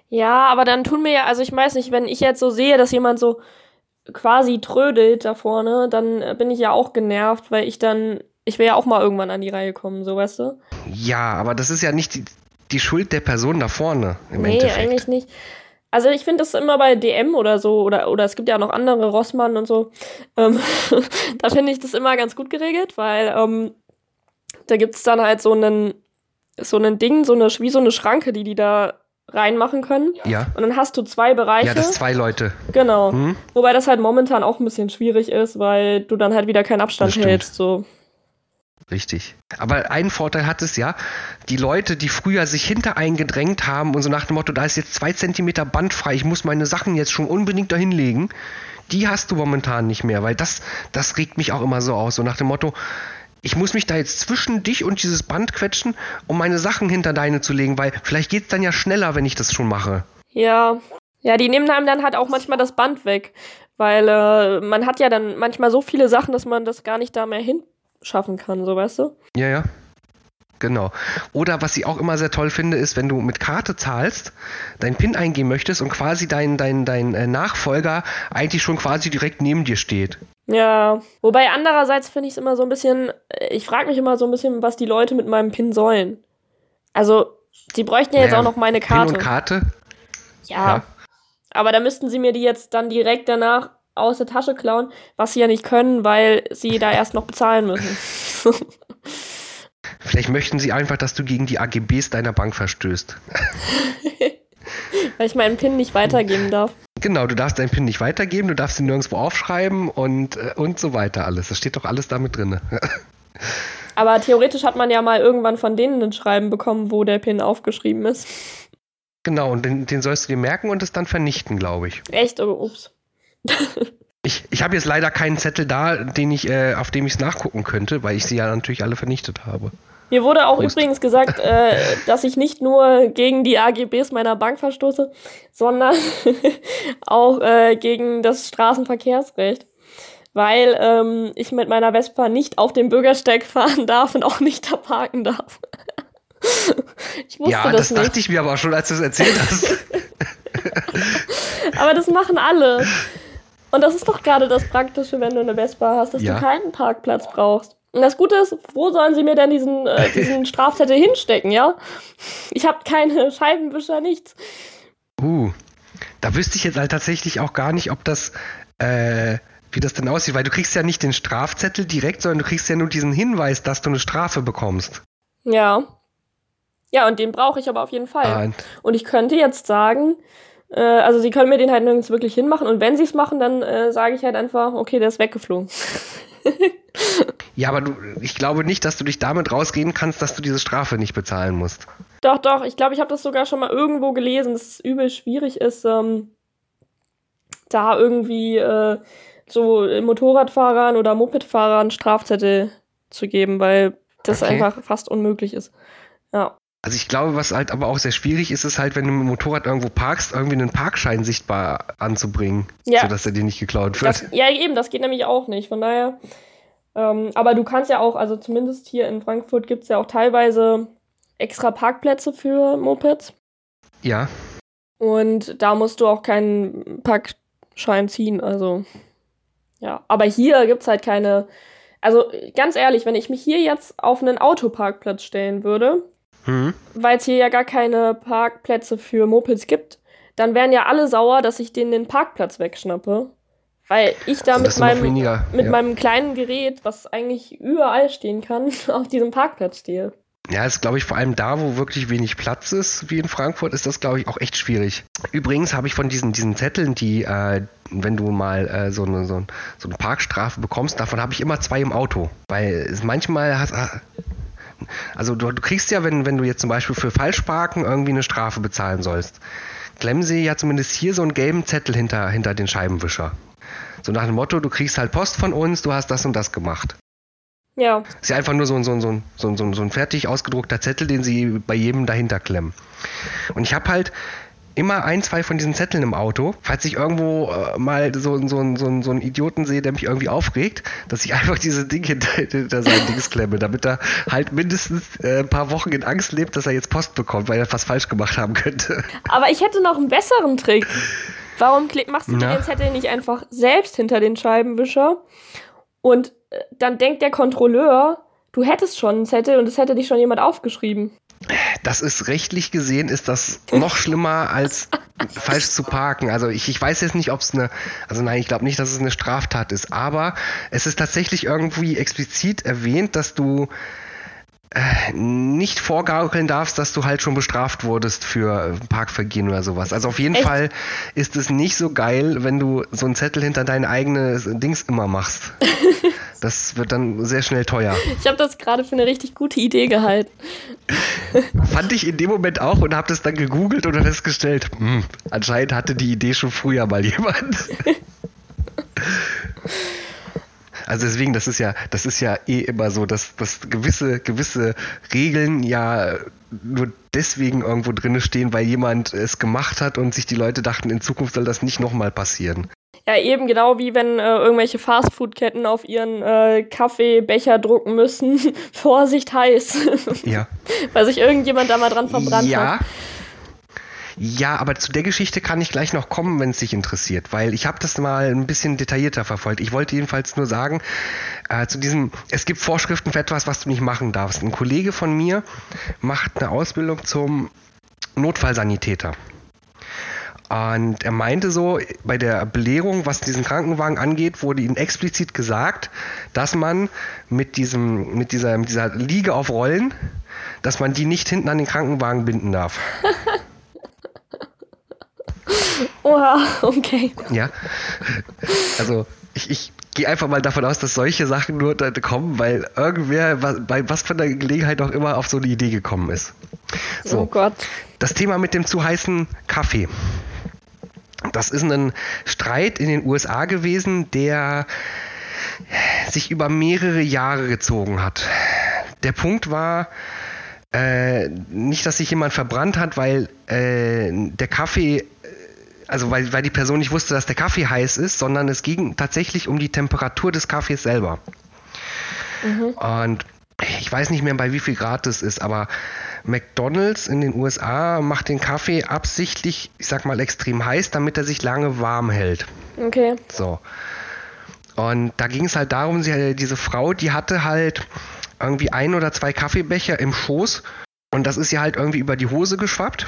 Ja, aber dann tun mir ja, also ich weiß nicht, wenn ich jetzt so sehe, dass jemand so quasi trödelt da vorne, dann bin ich ja auch genervt, weil ich dann, ich will ja auch mal irgendwann an die Reihe kommen, so weißt du? Ja, aber das ist ja nicht die, die Schuld der Person da vorne im nee, Endeffekt. Nee, eigentlich nicht. Also ich finde das immer bei DM oder so, oder, oder es gibt ja auch noch andere, Rossmann und so. Ähm, da finde ich das immer ganz gut geregelt, weil ähm, da gibt es dann halt so einen, so einen Ding, so eine, wie so eine Schranke, die die da reinmachen können. Ja. Und dann hast du zwei Bereiche. Ja, das zwei Leute. Genau. Hm? Wobei das halt momentan auch ein bisschen schwierig ist, weil du dann halt wieder keinen Abstand hältst. So. Richtig. Aber einen Vorteil hat es ja, die Leute, die früher sich hinter eingedrängt haben und so nach dem Motto, da ist jetzt zwei Zentimeter Band frei, ich muss meine Sachen jetzt schon unbedingt dahin legen, die hast du momentan nicht mehr, weil das, das regt mich auch immer so aus, so nach dem Motto, ich muss mich da jetzt zwischen dich und dieses Band quetschen, um meine Sachen hinter deine zu legen, weil vielleicht geht es dann ja schneller, wenn ich das schon mache. Ja. Ja, die nehmen einem dann halt auch manchmal das Band weg. Weil äh, man hat ja dann manchmal so viele Sachen, dass man das gar nicht da mehr hin schaffen kann, so weißt du? Ja, ja. Genau. Oder was ich auch immer sehr toll finde, ist, wenn du mit Karte zahlst, deinen PIN eingeben möchtest und quasi dein, dein, dein äh, Nachfolger eigentlich schon quasi direkt neben dir steht. Ja, wobei andererseits finde ich es immer so ein bisschen, äh, ich frage mich immer so ein bisschen, was die Leute mit meinem PIN sollen. Also, die bräuchten ja jetzt naja, auch noch meine Karte. PIN und Karte? Ja. ja. Aber da müssten sie mir die jetzt dann direkt danach aus der Tasche klauen, was sie ja nicht können, weil sie da erst noch bezahlen müssen. Vielleicht möchten sie einfach, dass du gegen die AGBs deiner Bank verstößt. weil ich meinen PIN nicht weitergeben darf. Genau, du darfst deinen PIN nicht weitergeben, du darfst ihn nirgendwo aufschreiben und, äh, und so weiter alles. Das steht doch alles damit drin. Aber theoretisch hat man ja mal irgendwann von denen ein Schreiben bekommen, wo der PIN aufgeschrieben ist. Genau, und den, den sollst du dir merken und es dann vernichten, glaube ich. Echt? Oh, ups. Ich, ich habe jetzt leider keinen Zettel da, den ich, äh, auf dem ich es nachgucken könnte, weil ich sie ja natürlich alle vernichtet habe. Mir wurde auch Prost. übrigens gesagt, äh, dass ich nicht nur gegen die AGBs meiner Bank verstoße, sondern auch äh, gegen das Straßenverkehrsrecht. Weil ähm, ich mit meiner Vespa nicht auf dem Bürgersteig fahren darf und auch nicht da parken darf. ich wusste ja, das, das dachte ich mir aber auch schon, als du es erzählt hast. aber das machen alle. Und das ist doch gerade das Praktische, wenn du eine Vespa hast, dass ja. du keinen Parkplatz brauchst. Und das Gute ist, wo sollen sie mir denn diesen, äh, diesen Strafzettel hinstecken, ja? Ich habe keine Scheibenwischer, nichts. Uh, da wüsste ich jetzt halt tatsächlich auch gar nicht, ob das, äh, wie das denn aussieht, weil du kriegst ja nicht den Strafzettel direkt, sondern du kriegst ja nur diesen Hinweis, dass du eine Strafe bekommst. Ja. Ja, und den brauche ich aber auf jeden Fall. Ah. Und ich könnte jetzt sagen, äh, also sie können mir den halt nirgends wirklich hinmachen und wenn sie es machen, dann äh, sage ich halt einfach, okay, der ist weggeflogen. Ja, aber du, ich glaube nicht, dass du dich damit rausgehen kannst, dass du diese Strafe nicht bezahlen musst. Doch, doch. Ich glaube, ich habe das sogar schon mal irgendwo gelesen, dass es übel schwierig ist, ähm, da irgendwie äh, so Motorradfahrern oder Mopedfahrern Strafzettel zu geben, weil das okay. einfach fast unmöglich ist. Ja. Also ich glaube, was halt aber auch sehr schwierig ist, ist halt, wenn du mit dem Motorrad irgendwo parkst, irgendwie einen Parkschein sichtbar anzubringen, ja. sodass er dir nicht geklaut wird. Das, ja, eben, das geht nämlich auch nicht. Von daher ähm, aber du kannst ja auch, also zumindest hier in Frankfurt gibt es ja auch teilweise extra Parkplätze für Mopeds. Ja. Und da musst du auch keinen Parkschein ziehen, also ja. Aber hier gibt es halt keine. Also ganz ehrlich, wenn ich mich hier jetzt auf einen Autoparkplatz stellen würde, mhm. weil es hier ja gar keine Parkplätze für Mopeds gibt, dann wären ja alle sauer, dass ich denen den Parkplatz wegschnappe. Weil ich da mit, meinem, weniger, mit ja. meinem kleinen Gerät, was eigentlich überall stehen kann, auf diesem Parkplatz stehe. Ja, ist glaube ich vor allem da, wo wirklich wenig Platz ist, wie in Frankfurt, ist das glaube ich auch echt schwierig. Übrigens habe ich von diesen, diesen Zetteln, die, äh, wenn du mal äh, so, eine, so, so, eine Parkstrafe bekommst, davon habe ich immer zwei im Auto. Weil es manchmal hast, also du, du, kriegst ja, wenn, wenn du jetzt zum Beispiel für Falschparken irgendwie eine Strafe bezahlen sollst, klemmen sie ja zumindest hier so einen gelben Zettel hinter, hinter den Scheibenwischer. So nach dem Motto, du kriegst halt Post von uns, du hast das und das gemacht. Ja. Ist ja einfach nur so ein, so ein, so ein, so ein, so ein fertig ausgedruckter Zettel, den sie bei jedem dahinter klemmen. Und ich habe halt immer ein, zwei von diesen Zetteln im Auto, falls ich irgendwo äh, mal so, so, so, so, einen Idioten sehe, der mich irgendwie aufregt, dass ich einfach diese Dinge hinter, hinter sein Dings klemme, damit er halt mindestens äh, ein paar Wochen in Angst lebt, dass er jetzt Post bekommt, weil er was falsch gemacht haben könnte. Aber ich hätte noch einen besseren Trick. Warum machst du den Zettel nicht einfach selbst hinter den Scheibenwischer? Und äh, dann denkt der Kontrolleur, du hättest schon einen Zettel und es hätte dich schon jemand aufgeschrieben. Das ist rechtlich gesehen, ist das noch schlimmer als falsch zu parken. Also ich, ich weiß jetzt nicht, ob es eine, also nein, ich glaube nicht, dass es eine Straftat ist, aber es ist tatsächlich irgendwie explizit erwähnt, dass du äh, nicht vorgaukeln darfst, dass du halt schon bestraft wurdest für Parkvergehen oder sowas. Also auf jeden Echt? Fall ist es nicht so geil, wenn du so einen Zettel hinter dein eigenes Dings immer machst. Das wird dann sehr schnell teuer. Ich habe das gerade für eine richtig gute Idee gehalten. Fand ich in dem Moment auch und habe das dann gegoogelt und festgestellt, hm, anscheinend hatte die Idee schon früher mal jemand. Also deswegen, das ist ja, das ist ja eh immer so, dass, dass gewisse, gewisse Regeln ja nur deswegen irgendwo drinne stehen, weil jemand es gemacht hat und sich die Leute dachten, in Zukunft soll das nicht nochmal passieren. Ja, eben genau wie wenn äh, irgendwelche Fastfood-Ketten auf ihren äh, Kaffeebecher drucken müssen. Vorsicht heiß. Ja. weil sich irgendjemand da mal dran verbrannt ja. hat. Ja, aber zu der Geschichte kann ich gleich noch kommen, wenn es dich interessiert, weil ich habe das mal ein bisschen detaillierter verfolgt. Ich wollte jedenfalls nur sagen, äh, zu diesem, es gibt Vorschriften für etwas, was du nicht machen darfst. Ein Kollege von mir macht eine Ausbildung zum Notfallsanitäter. Und er meinte so, bei der Belehrung, was diesen Krankenwagen angeht, wurde ihm explizit gesagt, dass man mit diesem, mit dieser, mit dieser Liege auf Rollen, dass man die nicht hinten an den Krankenwagen binden darf. Oha, okay. Ja. Also ich, ich gehe einfach mal davon aus, dass solche Sachen nur da kommen, weil irgendwer bei was von der Gelegenheit auch immer auf so eine Idee gekommen ist. So. Oh Gott. Das Thema mit dem zu heißen Kaffee. Das ist ein Streit in den USA gewesen, der sich über mehrere Jahre gezogen hat. Der Punkt war, äh, nicht, dass sich jemand verbrannt hat, weil äh, der Kaffee, also weil, weil die Person nicht wusste, dass der Kaffee heiß ist, sondern es ging tatsächlich um die Temperatur des Kaffees selber. Mhm. Und ich weiß nicht mehr, bei wie viel Grad es ist, aber McDonald's in den USA macht den Kaffee absichtlich, ich sag mal, extrem heiß, damit er sich lange warm hält. Okay. So. Und da ging es halt darum, sie, diese Frau, die hatte halt irgendwie ein oder zwei Kaffeebecher im Schoß und das ist ja halt irgendwie über die Hose geschwappt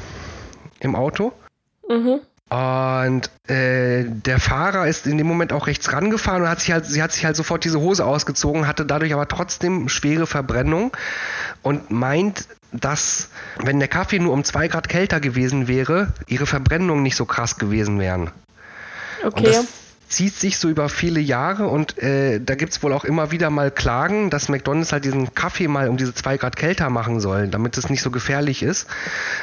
im Auto. Mhm. Und äh, der Fahrer ist in dem Moment auch rechts rangefahren und hat sich halt, sie hat sich halt sofort diese Hose ausgezogen, hatte dadurch aber trotzdem schwere Verbrennung und meint, dass wenn der Kaffee nur um zwei Grad kälter gewesen wäre, ihre Verbrennungen nicht so krass gewesen wären. Okay zieht sich so über viele Jahre und äh, da gibt es wohl auch immer wieder mal Klagen, dass McDonalds halt diesen Kaffee mal um diese zwei Grad kälter machen soll, damit es nicht so gefährlich ist.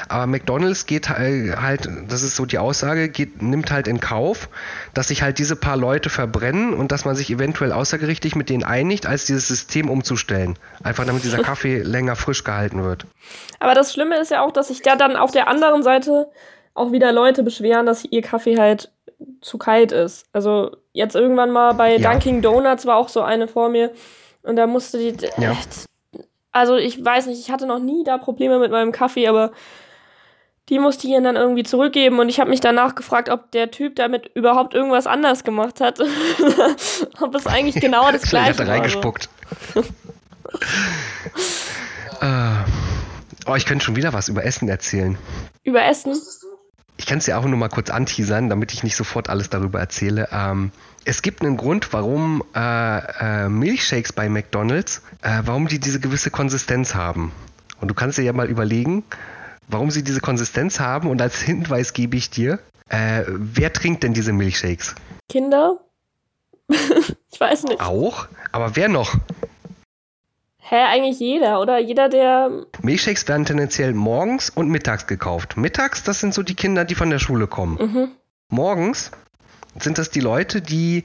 Aber McDonalds geht äh, halt, das ist so die Aussage, geht, nimmt halt in Kauf, dass sich halt diese paar Leute verbrennen und dass man sich eventuell außergerichtlich mit denen einigt, als dieses System umzustellen. Einfach damit dieser Kaffee länger frisch gehalten wird. Aber das Schlimme ist ja auch, dass sich da dann auf der anderen Seite auch wieder Leute beschweren, dass ihr Kaffee halt zu kalt ist. Also jetzt irgendwann mal bei ja. Dunkin' Donuts war auch so eine vor mir und da musste die. Ja. Also ich weiß nicht, ich hatte noch nie da Probleme mit meinem Kaffee, aber die musste ich ihnen dann irgendwie zurückgeben und ich habe mich danach gefragt, ob der Typ damit überhaupt irgendwas anders gemacht hat. ob es eigentlich genau das gleiche war. hat er reingespuckt. uh, oh, ich könnte schon wieder was über Essen erzählen. Über Essen? Ich kann es ja auch nur mal kurz anteasern, damit ich nicht sofort alles darüber erzähle. Ähm, es gibt einen Grund, warum äh, äh, Milchshakes bei McDonald's, äh, warum die diese gewisse Konsistenz haben. Und du kannst dir ja mal überlegen, warum sie diese Konsistenz haben. Und als Hinweis gebe ich dir, äh, wer trinkt denn diese Milchshakes? Kinder? ich weiß nicht. Auch? Aber wer noch? Hä, eigentlich jeder, oder? Jeder, der. Milchshakes werden tendenziell morgens und mittags gekauft. Mittags, das sind so die Kinder, die von der Schule kommen. Mhm. Morgens sind das die Leute, die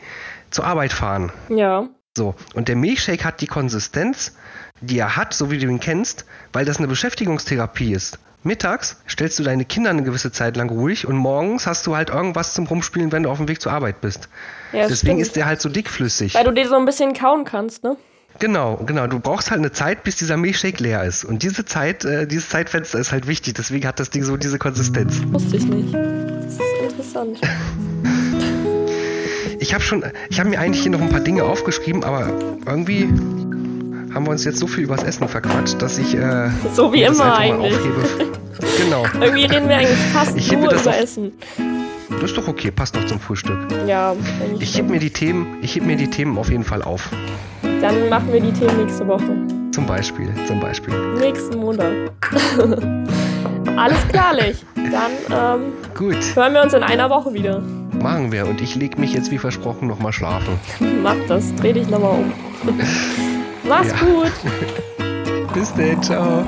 zur Arbeit fahren. Ja. So, und der Milchshake hat die Konsistenz, die er hat, so wie du ihn kennst, weil das eine Beschäftigungstherapie ist. Mittags stellst du deine Kinder eine gewisse Zeit lang ruhig und morgens hast du halt irgendwas zum Rumspielen, wenn du auf dem Weg zur Arbeit bist. Ja, Deswegen stimmt. ist der halt so dickflüssig. Weil du den so ein bisschen kauen kannst, ne? Genau, genau. Du brauchst halt eine Zeit, bis dieser Milchshake leer ist. Und diese Zeit, äh, dieses Zeitfenster ist halt wichtig. Deswegen hat das Ding so diese Konsistenz. Wusste ich nicht. Das ist interessant. Ich habe schon, ich habe mir eigentlich hier noch ein paar Dinge aufgeschrieben, aber irgendwie haben wir uns jetzt so viel übers Essen verquatscht, dass ich äh, so wie immer eigentlich. genau. irgendwie reden wir eigentlich fast ich nur über Essen. Das ist doch okay, passt doch zum Frühstück. Ja. Ich heb mir die Themen, ich heb mir die Themen auf jeden Fall auf. Dann machen wir die Themen nächste Woche. Zum Beispiel, zum Beispiel. Nächsten Montag. Alles klarlich. Dann ähm, Gut. hören wir uns in einer Woche wieder. Machen wir. Und ich lege mich jetzt wie versprochen nochmal schlafen. Mach das. Dreh dich nochmal um. Mach's gut. Bis dann. Ciao.